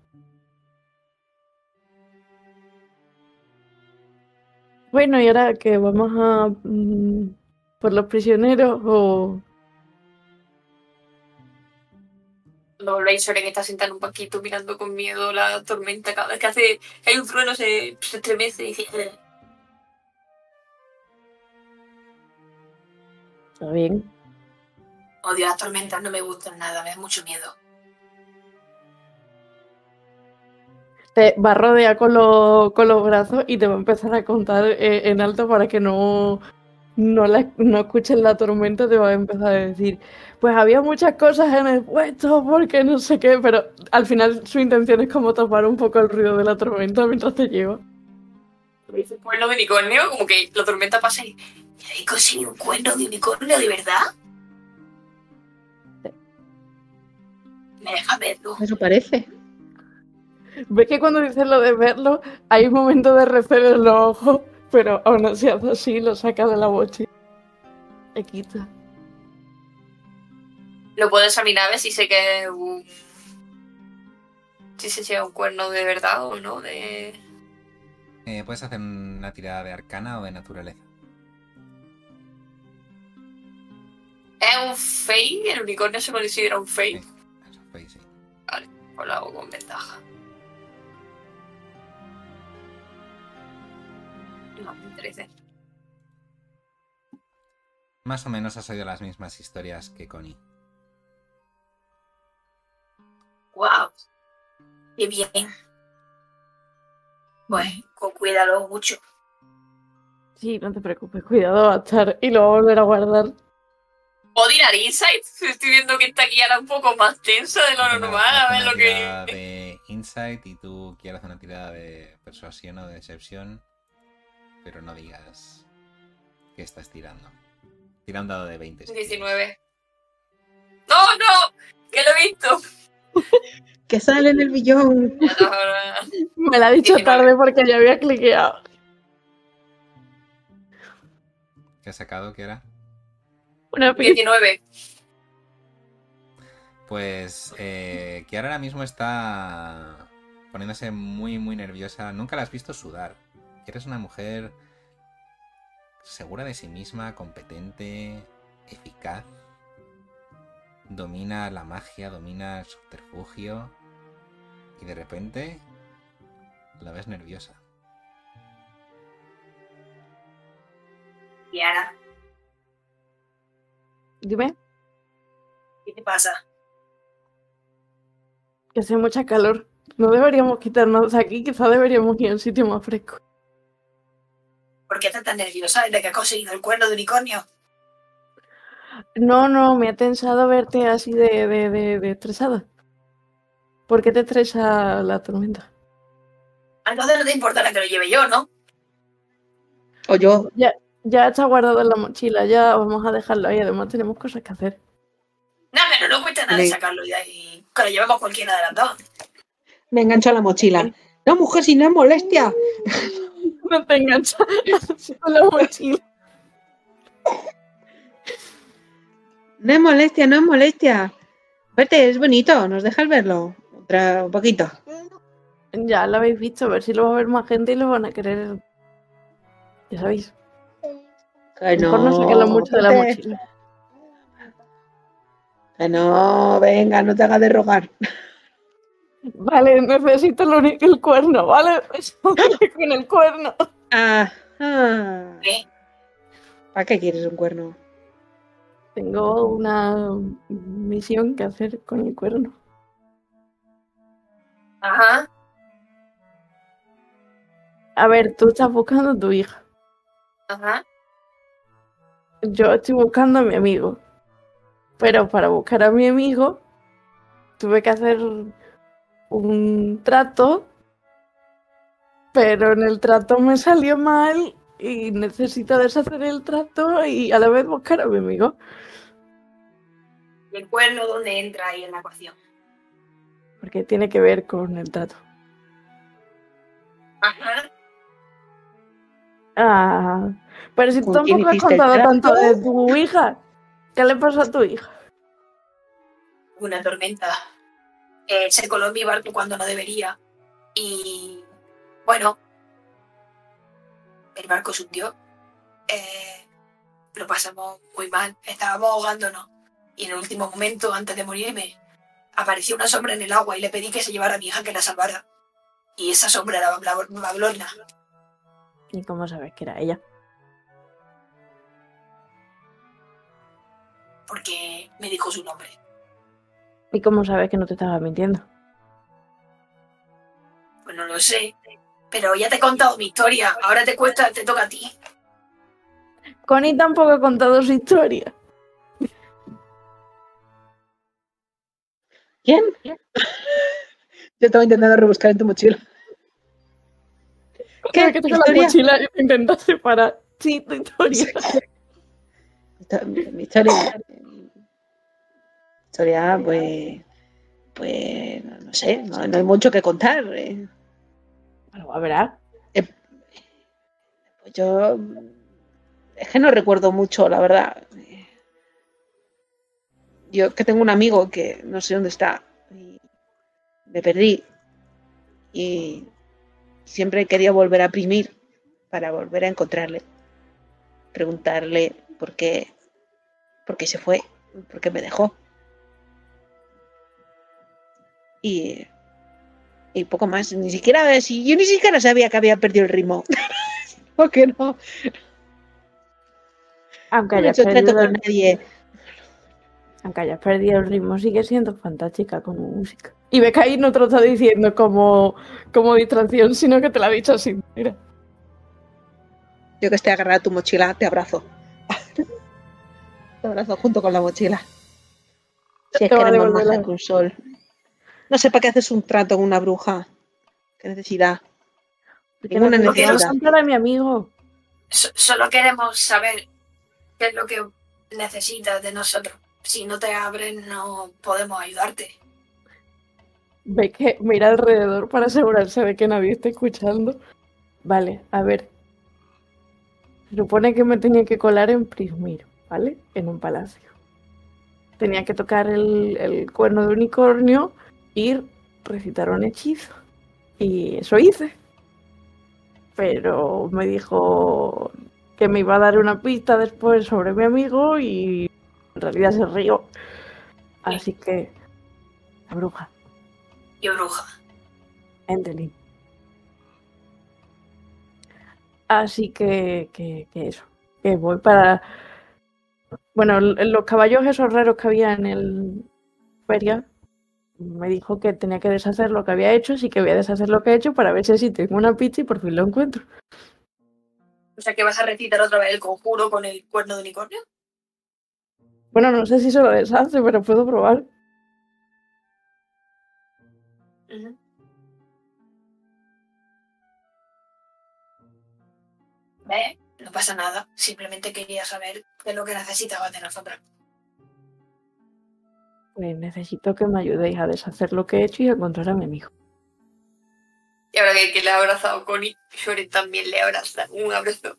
Bueno, y ahora que vamos a mm, por los prisioneros o Luego Soren está sentado en un banquito mirando con miedo la tormenta. Cada vez que hace que hay un trueno se, se estremece y dice... "Eh". está bien. Odio las tormentas, no me gustan nada, me da mucho miedo. Te va a rodear con, los- con los brazos y te va a empezar a contar eh, en alto para que no, no, la, no escuches la tormenta. Te va a empezar a decir, pues había muchas cosas en el puesto porque no sé qué, pero al final su intención es como tapar un poco el ruido de la tormenta mientras te lleva. Cuerno de unicornio, como que la tormenta pasa y... ¿He conseguido un cuerno de unicornio de verdad? ¿Me deja verlo? Eso parece. Ves que cuando dices lo de verlo, hay un momento de recelo en los ojos, pero aún así hace así, lo saca de la mochila. Le quita. Lo puedo examinar a ver si sé que es un... Si se sea un cuerno de verdad o no, de... Eh, puedes hacer una tirada de arcana o de naturaleza. ¿Es un fake? ¿El unicornio se considera un fake? Sí. Eso fue, sí. Pues lo hago con ventaja. No, me interesa. Más o menos has oído las mismas historias que Connie. ¡Wow! ¡Qué bien! Bueno, con cuidado mucho. Sí, no te preocupes, cuidado va a estar y lo va a volver a guardar. ¿Puedo tirar insight? Estoy viendo que esta aquí era un poco más tensa de lo una- normal. A ver una lo tirada que... de insight y tú quieres hacer una tirada de persuasión o de decepción, pero no digas que estás tirando. Tira un dado de 20. si quieres. 19. ¡No, no! ¡Que lo he visto! Que sale en el billón. No, Me la ha dicho 19. tarde porque ya había cliqueado. ¿Qué has sacado? ¿Qué era? Una pizza. 19. Pues eh, Kiara ahora mismo está poniéndose muy, muy nerviosa. Nunca la has visto sudar. Eres una mujer segura de sí misma, competente, eficaz. Domina la magia, domina el subterfugio. Y de repente la ves nerviosa. Y ahora, Dime, ¿qué te pasa? que hace mucha calor. No deberíamos quitarnos aquí, quizá deberíamos ir a un sitio más fresco. ¿Por qué estás tan nerviosa desde que has conseguido el cuerno de unicornio? No, no, me ha tensado verte así de, de, de, de estresada. ¿Por qué te estresa la tormenta? Entonces no te importará que lo lleve yo, ¿no? O yo. Ya está guardado en la mochila, ya vamos a dejarlo ahí. Además tenemos cosas que hacer. Nada, pero no cuesta nada Le- sacarlo y ahí. Que lo llevemos cualquiera de las dos. Me engancho a la mochila. No, mujer, si no es molestia. No te enganchas con la mochila. No es molestia, no es molestia. Vete, es bonito, nos dejas verlo. Otra, un poquito. Ya lo habéis visto, a ver si lo va a ver más gente y lo van a querer. Ya sabéis. Que Mejor no sacarlo mucho de la mochila. Que no, venga, no te hagas de rogar. Vale, necesito lo único- el cuerno, ¿vale? con el cuerno. Ajá. ¿Qué? ¿Para qué quieres un cuerno? Tengo una misión que hacer con el cuerno. Ajá. A ver, tú estás buscando a tu hija. Ajá. Yo estoy buscando a mi amigo. Pero para buscar a mi amigo, tuve que hacer un trato. Pero en el trato me salió mal y necesito deshacer el trato y a la vez buscar a mi amigo. ¿Y el cuerno dónde entra ahí en la ecuación? Porque tiene que ver con el trato. Ajá. Ah, pero si tú ¿Con quién tampoco has contado tanto de tu hija. ¿Qué le pasó a tu hija? Una tormenta. Eh, se coló en mi barco cuando no debería. Y. Bueno. El barco se hundió. Eh, lo pasamos muy mal. Estábamos ahogándonos. Y en el último momento, antes de morirme, apareció una sombra en el agua y le pedí que se llevara a mi hija que la salvara. Y esa sombra era Bablona. ¿Y cómo sabes que era ella? Porque me dijo su nombre. ¿Y cómo sabes que no te estaba mintiendo? Pues no lo sé. Pero ya te he contado mi historia. Ahora te cuesta, te toca a ti. Connie tampoco ha contado su historia. ¿Quién? Yo estaba intentando rebuscar en tu mochila. ¿Qué? que tengo la ¿Historia? mochila intentas separar. Sí, tu historia. Mi historia. Historia, pues. Pues. No, sé, no, no hay mucho que contar. eh. Bueno, a ver, Puedo Pues yo es que no recuerdo mucho, la verdad. Yo que tengo un amigo que no sé dónde está y me perdí y siempre quería volver a imprimir para volver a encontrarle, preguntarle por qué, por qué se fue, por qué me dejó. Y, y poco más, ni siquiera, si yo ni siquiera sabía que había perdido el ritmo. ¿Por qué no? Aunque No he hayas, hecho trato perdido, con nadie. aunque hayas perdido el ritmo, sigue siendo fantástica como música. Y que ahí no te lo está diciendo como, como distracción, sino que te lo ha dicho así. Mira. Yo que estoy agarrada a tu mochila, te abrazo. te abrazo junto con la mochila. Si es que la- que un sol. No sé para qué haces un trato con una bruja. ¿Qué necesidad? Ninguna necesidad. a mi amigo. So- solo queremos saber qué es lo que necesitas de nosotros. Si no te abren, no podemos ayudarte. Ve que mira alrededor para asegurarse de que nadie esté escuchando. Vale, a ver. Se supone que me tenía que colar en Prismir, ¿vale? En un palacio. Tenía que tocar el, el cuerno de unicornio y recitar un hechizo. Y eso hice. Pero me dijo que me iba a dar una pista después sobre mi amigo y en realidad se rió. Así que... La bruja. Y bruja. Endelin. Así que, que, que eso, que voy para... Bueno, los caballos esos raros que había en el feria, me dijo que tenía que deshacer lo que había hecho, así que voy a deshacer lo que he hecho para ver si así tengo una pizza y por fin lo encuentro. O sea que vas a recitar otra vez el conjuro con el cuerno de unicornio. Bueno, no sé si se lo deshace, pero puedo probar. Ve, no pasa nada. Simplemente quería saber qué es lo que necesitabas de nosotros. Pues necesito que me ayudéis a deshacer lo que he hecho y a encontrar a mi amigo. Y ahora que, que le ha abrazado Connie, Shoren también le abraza. Un abrazo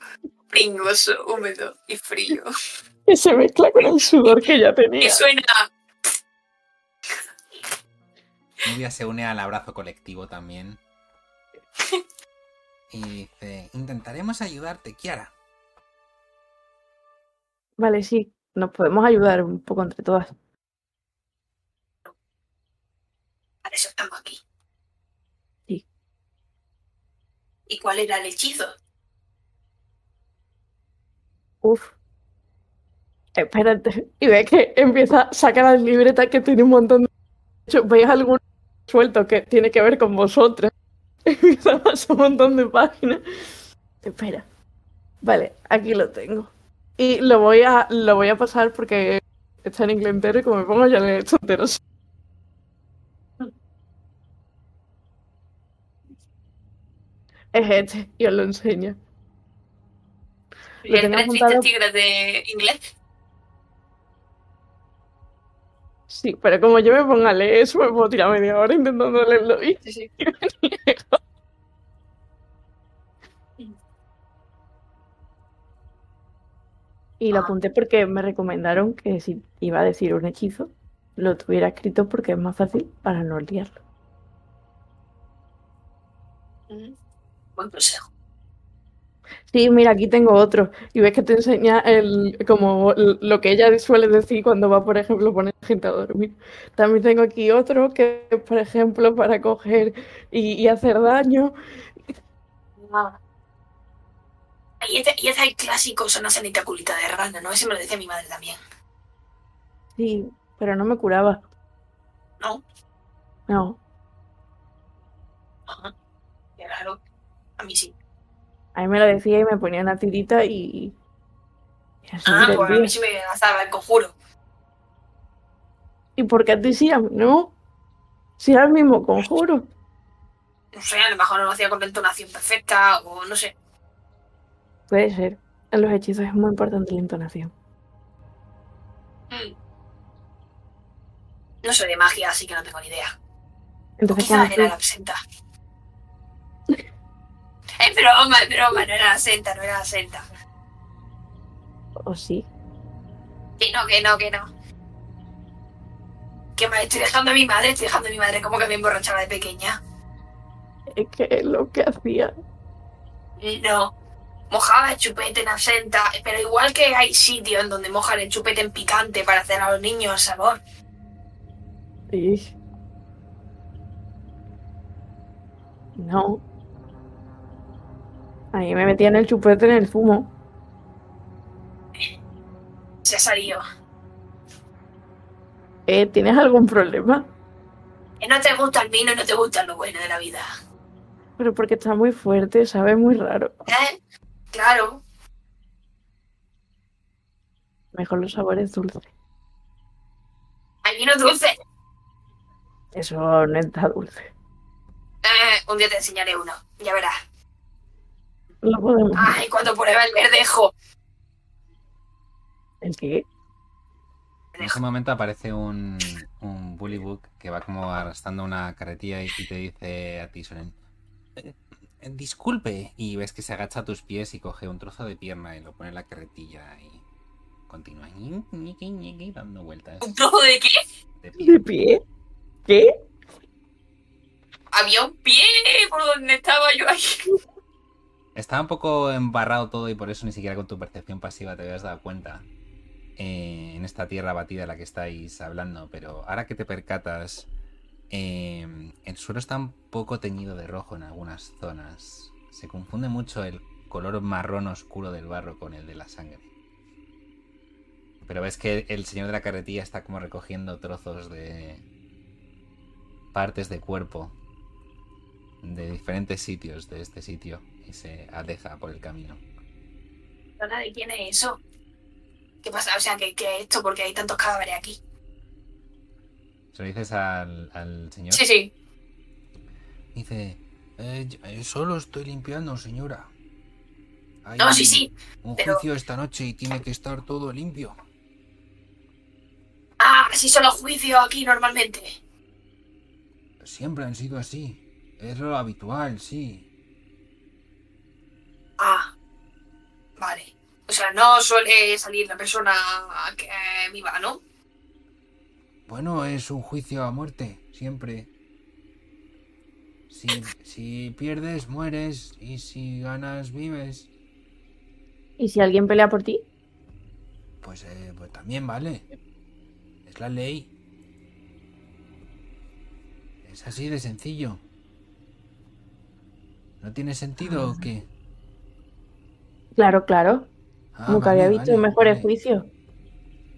pringoso, húmedo y frío. Que se mezcla con el sudor que ya Y tenía. suena. Nubia se une al abrazo colectivo también. Y dice, intentaremos ayudarte, Kiara. Vale, sí, nos podemos ayudar un poco entre todas. Para eso estamos aquí. Sí. ¿Y cuál era el hechizo? Uf. Espérate. Y ve que empieza a sacar la libreta que tiene un montón de... de hecho, veis algún suelto que tiene que ver con vosotras. Empieza a pasar un montón de páginas. Espera. Vale, aquí lo tengo. Y lo voy a, lo voy a pasar porque está en inglés entero y como me pongo ya le he hecho entero. Es este, y os lo enseño. Lo ¿El tres apuntado. tigres de inglés? Sí, pero como yo me ponga a leer eso, me puedo tirar media hora intentando leerlo bien. Sí, sí. Y lo apunté porque me recomendaron que si iba a decir un hechizo, lo tuviera escrito porque es más fácil para no liarlo. Ujú. Buen consejo. Sí, mira, aquí tengo otro. Y ves que te enseña el, como lo que ella suele decir cuando va, por ejemplo, a poner gente a dormir. También tengo aquí otro que es, por ejemplo, para coger y, y hacer daño. Y este, y es el clásico zona sanita culita de rana, ¿no? Ese me lo decía mi madre también. Sí, pero no me curaba. ¿No? No, Ajá. Qué raro. A mí sí. a mí me lo decía y me ponía una tirita y... Ah, pues a mí sí me gastaba el conjuro. ¿Y por qué a ti sí, a mí no? Si era el mismo conjuro. No sé, a lo mejor no lo hacía con la entonación perfecta o no sé. Puede ser. En los hechizos es muy importante la entonación. Mm. No soy de magia, así que no tengo ni idea. O Entonces, quizá era la absenta. En broma, es broma, no era la senta, no era la senta. ¿O sí? Que no, que no, que no. Que me estoy dejando a mi madre, estoy dejando a mi madre como que me emborrachaba de pequeña. Es que es lo que hacía. No. Mojaba el chupete en absenta, pero igual que hay sitios en donde mojan el chupete en picante para hacer a los niños sabor. Y... No. Ahí me metían el chupete en el zumo. Se ha salido. Eh, ¿Tienes algún problema? Que no te gusta el vino y no te gusta lo bueno de la vida. Pero porque está muy fuerte, sabe muy raro. ¿Eh? Claro. Mejor los sabores dulces. Hay vino dulce. Eso no está dulce. Eh, un día te enseñaré uno. Ya verás. Lo podemos. Ay, cuando prueba el verdejo. ¿El qué? En ese momento aparece un, un bullybook que va como arrastrando una carretilla y, y te dice a ti, Soren, "Eh, eh, disculpe. Y ves que se agacha a tus pies y coge un trozo de pierna y lo pone en la carretilla y continúa dando vueltas. ¿Un trozo de qué? de pie. ¿De pie? ¿Qué? Había un pie por donde estaba yo ahí. Estaba un poco embarrado todo y por eso ni siquiera con tu percepción pasiva te habías dado cuenta eh, en esta tierra batida de la que estáis hablando. Pero ahora que te percatas, eh, el suelo está un poco teñido de rojo en algunas zonas. Se confunde mucho el color marrón oscuro del barro con el de la sangre. Pero ves que el señor de la carretilla está como recogiendo trozos de partes de cuerpo de diferentes sitios de este sitio y se aleja por el camino. ¿Zona de quién es eso? ¿Qué pasa? O sea, ¿qué, qué es esto? Porque hay tantos cadáveres aquí. ¿Se lo dices al, al señor? Sí, sí. Dice, "Eh, yo- eh, solo estoy limpiando, señora. Hay No, sí, sí. Un pero- juicio esta noche y tiene que estar todo limpio. Ah, así son los juicios aquí normalmente. Siempre han sido así. Es lo habitual, sí. Ah, vale. O sea, no suele salir la persona que viva, ¿no? Bueno, es un juicio a muerte, siempre. Si, si pierdes, mueres. Y si ganas, vives. ¿Y si alguien pelea por ti? Pues, eh, pues también vale. Es la ley. Es así de sencillo. ¿No tiene sentido o qué? Claro, claro. Ah, Nunca vale, había visto vale, mejores vale. juicios.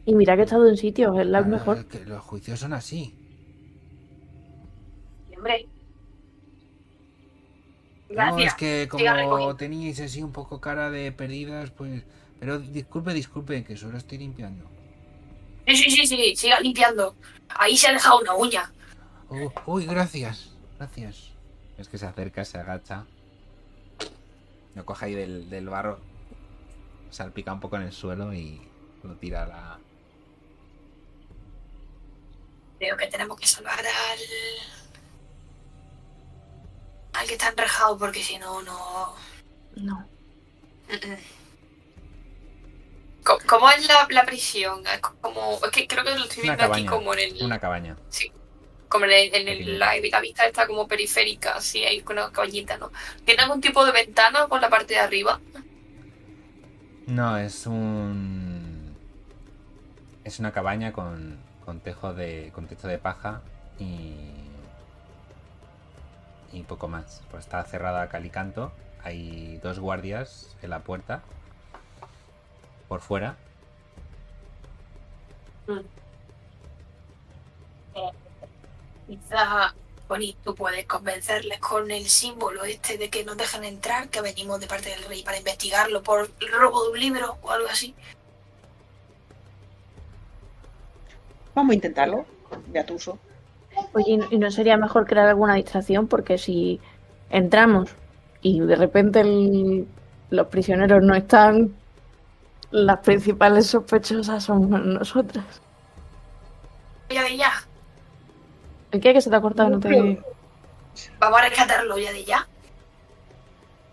Y mira que he estado en sitios, es la Ah, mejor. que los juicios son así. Sí, Hombre. No, Gracias. es que como teníais así un poco cara de perdidas, pues... Pero disculpe, disculpe, que solo estoy limpiando. Sí, sí, sí, sí, siga limpiando. Ahí se ha dejado una uña. Oh, uy, gracias, gracias. Es que se acerca, se agacha. Lo coge ahí del, del barro. Salpica un poco en el suelo y lo tira a la... Creo que tenemos que salvar al. al que está enrejado, porque si no, no. No. Mm, mm. ¿Cómo es la, la prisión? Es como. Es que creo que lo estoy Una viendo aquí cabaña. como en el. Una cabaña. Como en, el, en el- la, la vista está como periférica, así hay una cabañita, ¿no? ¿Tiene algún tipo de ventana por la parte de arriba? No, es un... Es una cabaña con, con tejo de... con techo de paja y... Y poco más. Pues está cerrada a calicanto. Hay dos guardias en la puerta. Por fuera. Quizá, Bonnie, tú puedes convencerles con el símbolo este de que nos dejan entrar, que venimos de parte del rey para investigarlo por el robo de un libro o algo así. Vamos a intentarlo. Ya tu uso. Oye, ¿y no- ¿y no sería mejor crear alguna distracción? Porque si entramos y de repente el- los prisioneros no están, las principales sospechosas somos nosotras. Ya de ya. ¿El qué? Que se te ha cortado? No te... Vamos a rescatarlo ya de ya.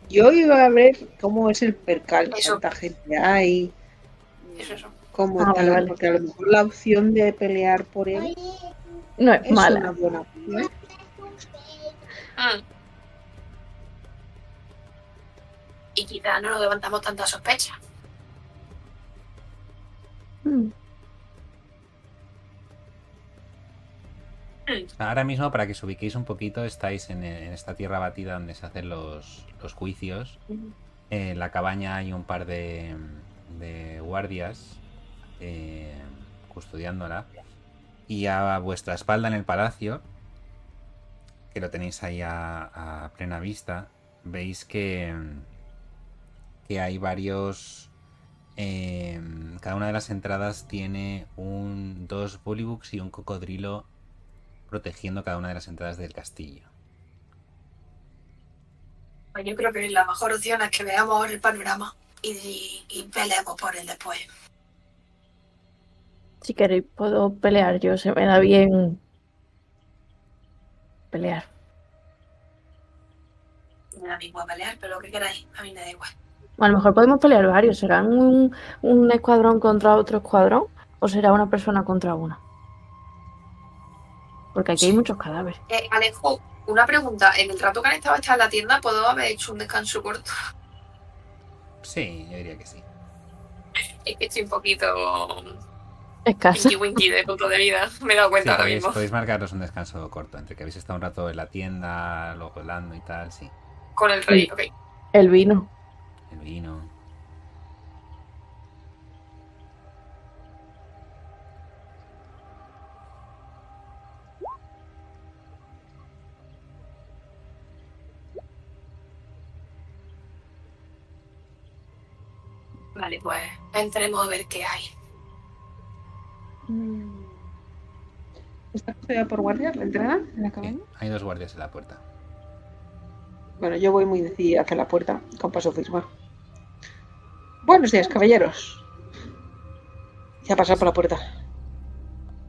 Yo iba a ver cómo es el percal, Eso. cuánta gente hay, Eso, eso. cómo Ah, tal, vale, vale. porque a lo mejor la opción de pelear por él No es es mala. una buena opción. Mm. Y quizá no nos levantamos tanta sospecha. Mm. Ahora mismo, para que os ubiquéis un poquito, estáis en, en esta tierra batida donde se hacen los, los juicios. En la cabaña hay un par de, de guardias eh, custodiándola. Y a vuestra espalda en el palacio, que lo tenéis ahí a, a plena vista, veis que, que hay varios... eh, cada una de las entradas tiene un, dos bullywugs y un cocodrilo protegiendo cada una de las entradas del castillo. Yo creo que la mejor opción es que veamos el panorama y, y, y peleemos por él después. Si queréis, puedo pelear yo. Se me da bien pelear. Me da mismo pelear, pero lo que queráis, a mí me da igual. A lo mejor podemos pelear varios. ¿Serán un, un escuadrón contra otro escuadrón? ¿O será una persona contra una? Porque aquí hay muchos cadáveres. Eh, Alejo, una pregunta. En el rato que han estado hasta en la tienda, ¿puedo haber hecho un descanso corto? Sí, yo diría que sí. Es que estoy un poquito Escasa. winky winky de punto de vida. Me he dado Sí, cuenta ahora podéis, mismo. podéis marcaros un descanso corto, entre que habéis estado un rato en la tienda, luego hablando y tal, sí. Con el rey, Sí. ok. El vino. El vino. Vale, pues entremos a ver qué hay. Mm. ¿Está custodiada por guardias la entrada en la cabaña? Sí, hay dos guardias en la puerta. Bueno, yo voy muy decidida hacia la puerta con paso firme. Buenos días, caballeros. Ya pasar por la puerta.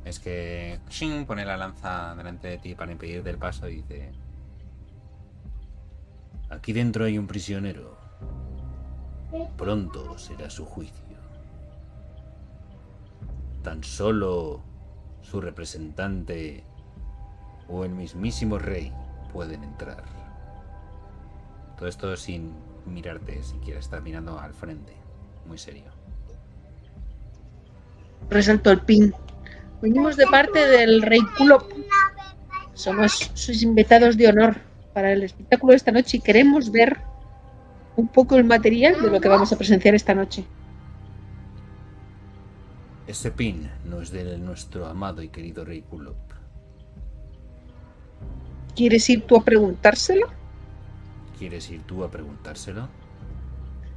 Es que Shin pone la lanza delante de ti para impedirte el paso y dice... Aquí dentro hay un prisionero. Pronto será su juicio. Tan solo su representante o el mismísimo rey pueden entrar. Todo esto sin mirarte siquiera, está mirando al frente. Muy serio. Resalto el pin. Venimos de parte del rey Kulop. Somos sus invitados de honor para el espectáculo de esta noche y queremos ver un poco el material de lo que vamos a presenciar esta noche. Ese pin no es de nuestro amado y querido rey Kulop. ¿Quieres ir tú a preguntárselo? ¿Quieres ir tú a preguntárselo?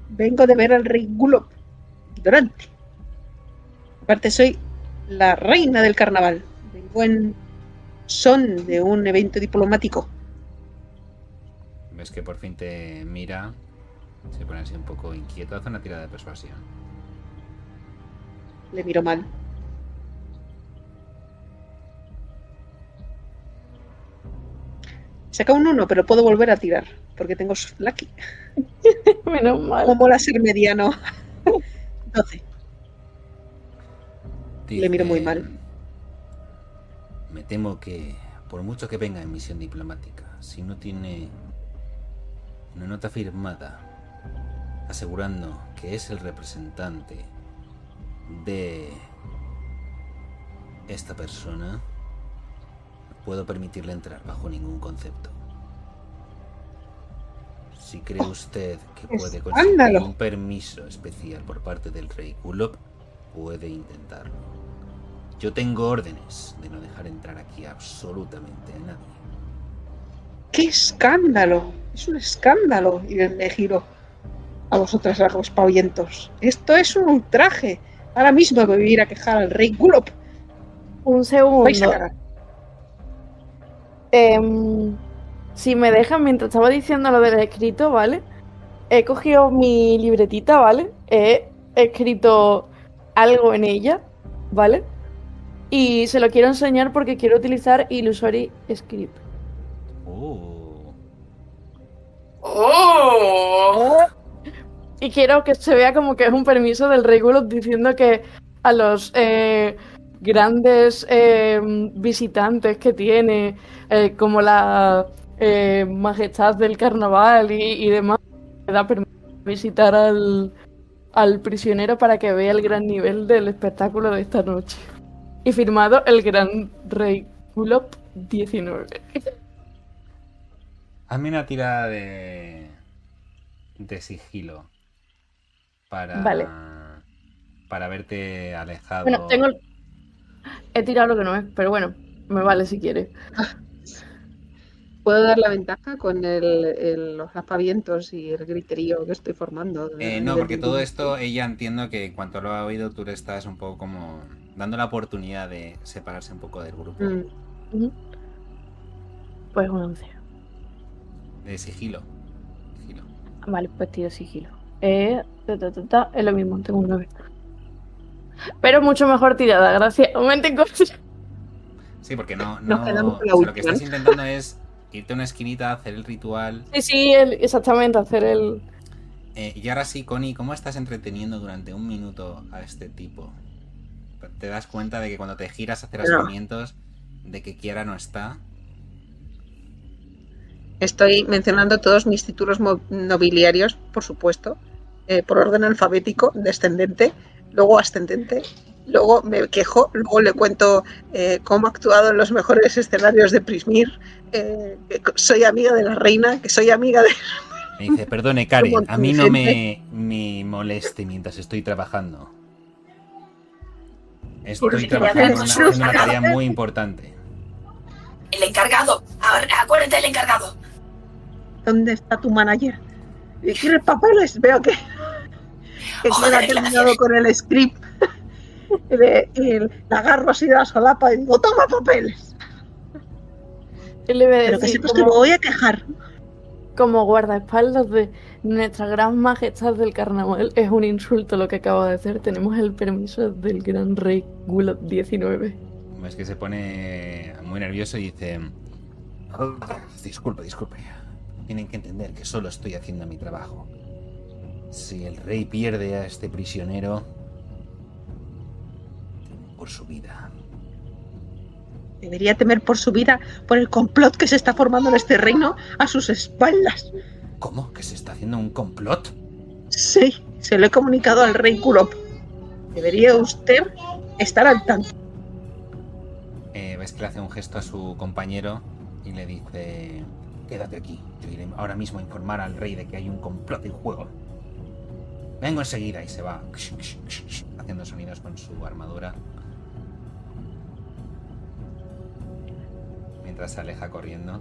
Vengo de ver al rey Gulop. Ignorante. Aparte soy la reina del carnaval. Vengo en son de un evento diplomático. Ves que por fin te mira, se pone así un poco inquieto, hace una tirada de persuasión. Le miro mal. Saca un 1, pero puedo volver a tirar. Porque tengo lucky. Menos mal. Como mola ser mediano. 12. Le miro muy mal. Me temo que, por mucho que venga en misión diplomática, si no tiene una nota firmada asegurando que es el representante de esta persona, puedo permitirle entrar bajo ningún concepto. Si cree usted que puede conseguir un permiso especial por parte del rey Kulop, puede intentarlo. Yo tengo órdenes de no dejar entrar aquí absolutamente a nadie. ¡Qué escándalo! Es un escándalo. Y me giro a vosotras, a los pavientos. Esto es un ultraje. Ahora mismo me voy a ir a quejar al rey Gulop. Un segundo. Vais a cagar. Em, si me dejan, mientras estaba diciendo lo del escrito, ¿vale? He cogido mi libretita, ¿vale? He escrito algo en ella, ¿vale? Y se lo quiero enseñar porque quiero utilizar Illusory Script. Oh, ¡Oh! Y quiero que se vea como que es un permiso del rey Gulob diciendo que a los eh, grandes eh, visitantes que tiene, eh, como la eh, majestad del carnaval y, demás, le da permiso visitar al, al prisionero para que vea el gran nivel del espectáculo de esta noche. Y firmado el gran rey Gulob 19. Hazme una tirada de. de sigilo. Para. Vale. Para verte alejado. Bueno, tengo. He tirado lo que no es, pero bueno, me vale si quiere. ¿Puedo dar la ventaja con el, el- los aspavientos y el griterío que estoy formando? de- Eh, no, porque todo esto ella entiendo que en cuanto lo ha oído tú le estás un poco como dando la oportunidad de separarse un poco del grupo. Mm. Pues un 11. De sigilo. Sigilo. Vale, pues tiro sigilo. Eh, ta, ta, ta, ta, es lo mismo, tengo un 9. Pero mucho mejor tirada, gracias. Aumenten cosas. Sí, porque no, Nos no quedamos con la o sea, lo que estás intentando es irte a una esquinita, hacer el ritual. Sí, sí, el- exactamente, hacer el. Eh, y ahora sí, Connie, ¿cómo estás entreteniendo durante un minuto a este tipo? Te das cuenta de que cuando te giras a hacer No. de que Kiara no está. Estoy mencionando todos mis títulos nobiliarios, por supuesto, eh, por orden alfabético, descendente, luego ascendente, luego me quejo, luego le cuento eh, cómo ha actuado en los mejores escenarios de Prismir, eh, que soy amiga de la reina, que soy amiga de... Me dice, perdone Karen, a mí no me, me moleste mientras estoy trabajando. Estoy trabajando en una, una tarea muy importante. El encargado. Ahora, acuérdate del encargado. ¿Dónde está tu manager? ¿Y ¿Quieres papeles? Veo que, que Joder, queda terminado con el script. Le, y le agarro así de la solapa y digo, toma papeles. ¿Qué le voy a Pero que decir? sepas que me voy a quejar. como guardaespaldas de nuestra gran majestad del carnaval, es un insulto lo que acabo de hacer. Tenemos el permiso del gran rey Gulob 19. Es que se pone muy nervioso y dice, "Oh, disculpe, disculpe. Tienen que entender que solo estoy haciendo mi trabajo. Si el rey pierde a este prisionero, por su vida. Debería temer por su vida, por el complot que se está formando en este reino a sus espaldas. ¿Cómo? ¿Que se está haciendo un complot? Sí, se lo he comunicado al rey Kulop. Debería usted estar al tanto. Eh, ves que le hace un gesto a su compañero y le dice, quédate aquí. Yo iré ahora mismo a informar al rey de que hay un complot en juego. Vengo enseguida y se va haciendo sonidos con su armadura. Mientras se aleja corriendo.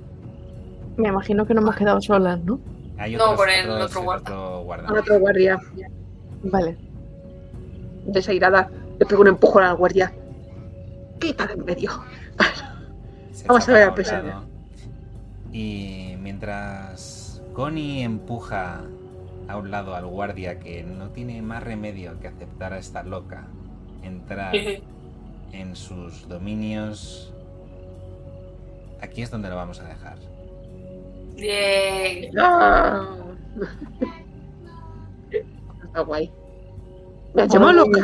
Me imagino que no hemos quedado solas, ¿no? Hay No, otros- con el otros- otro guarda. otro guarda. Otro guardia Vale. desairada le pego un empujón al guardia. Quita de en medio. Se Vamos a ver a pesar. Y mientras Connie empuja a un lado al guardia que no tiene más remedio que aceptar a esta loca entrar en sus dominios, aquí es donde lo vamos a dejar. Bien. Ah. Está guay. Me ha llamado loca.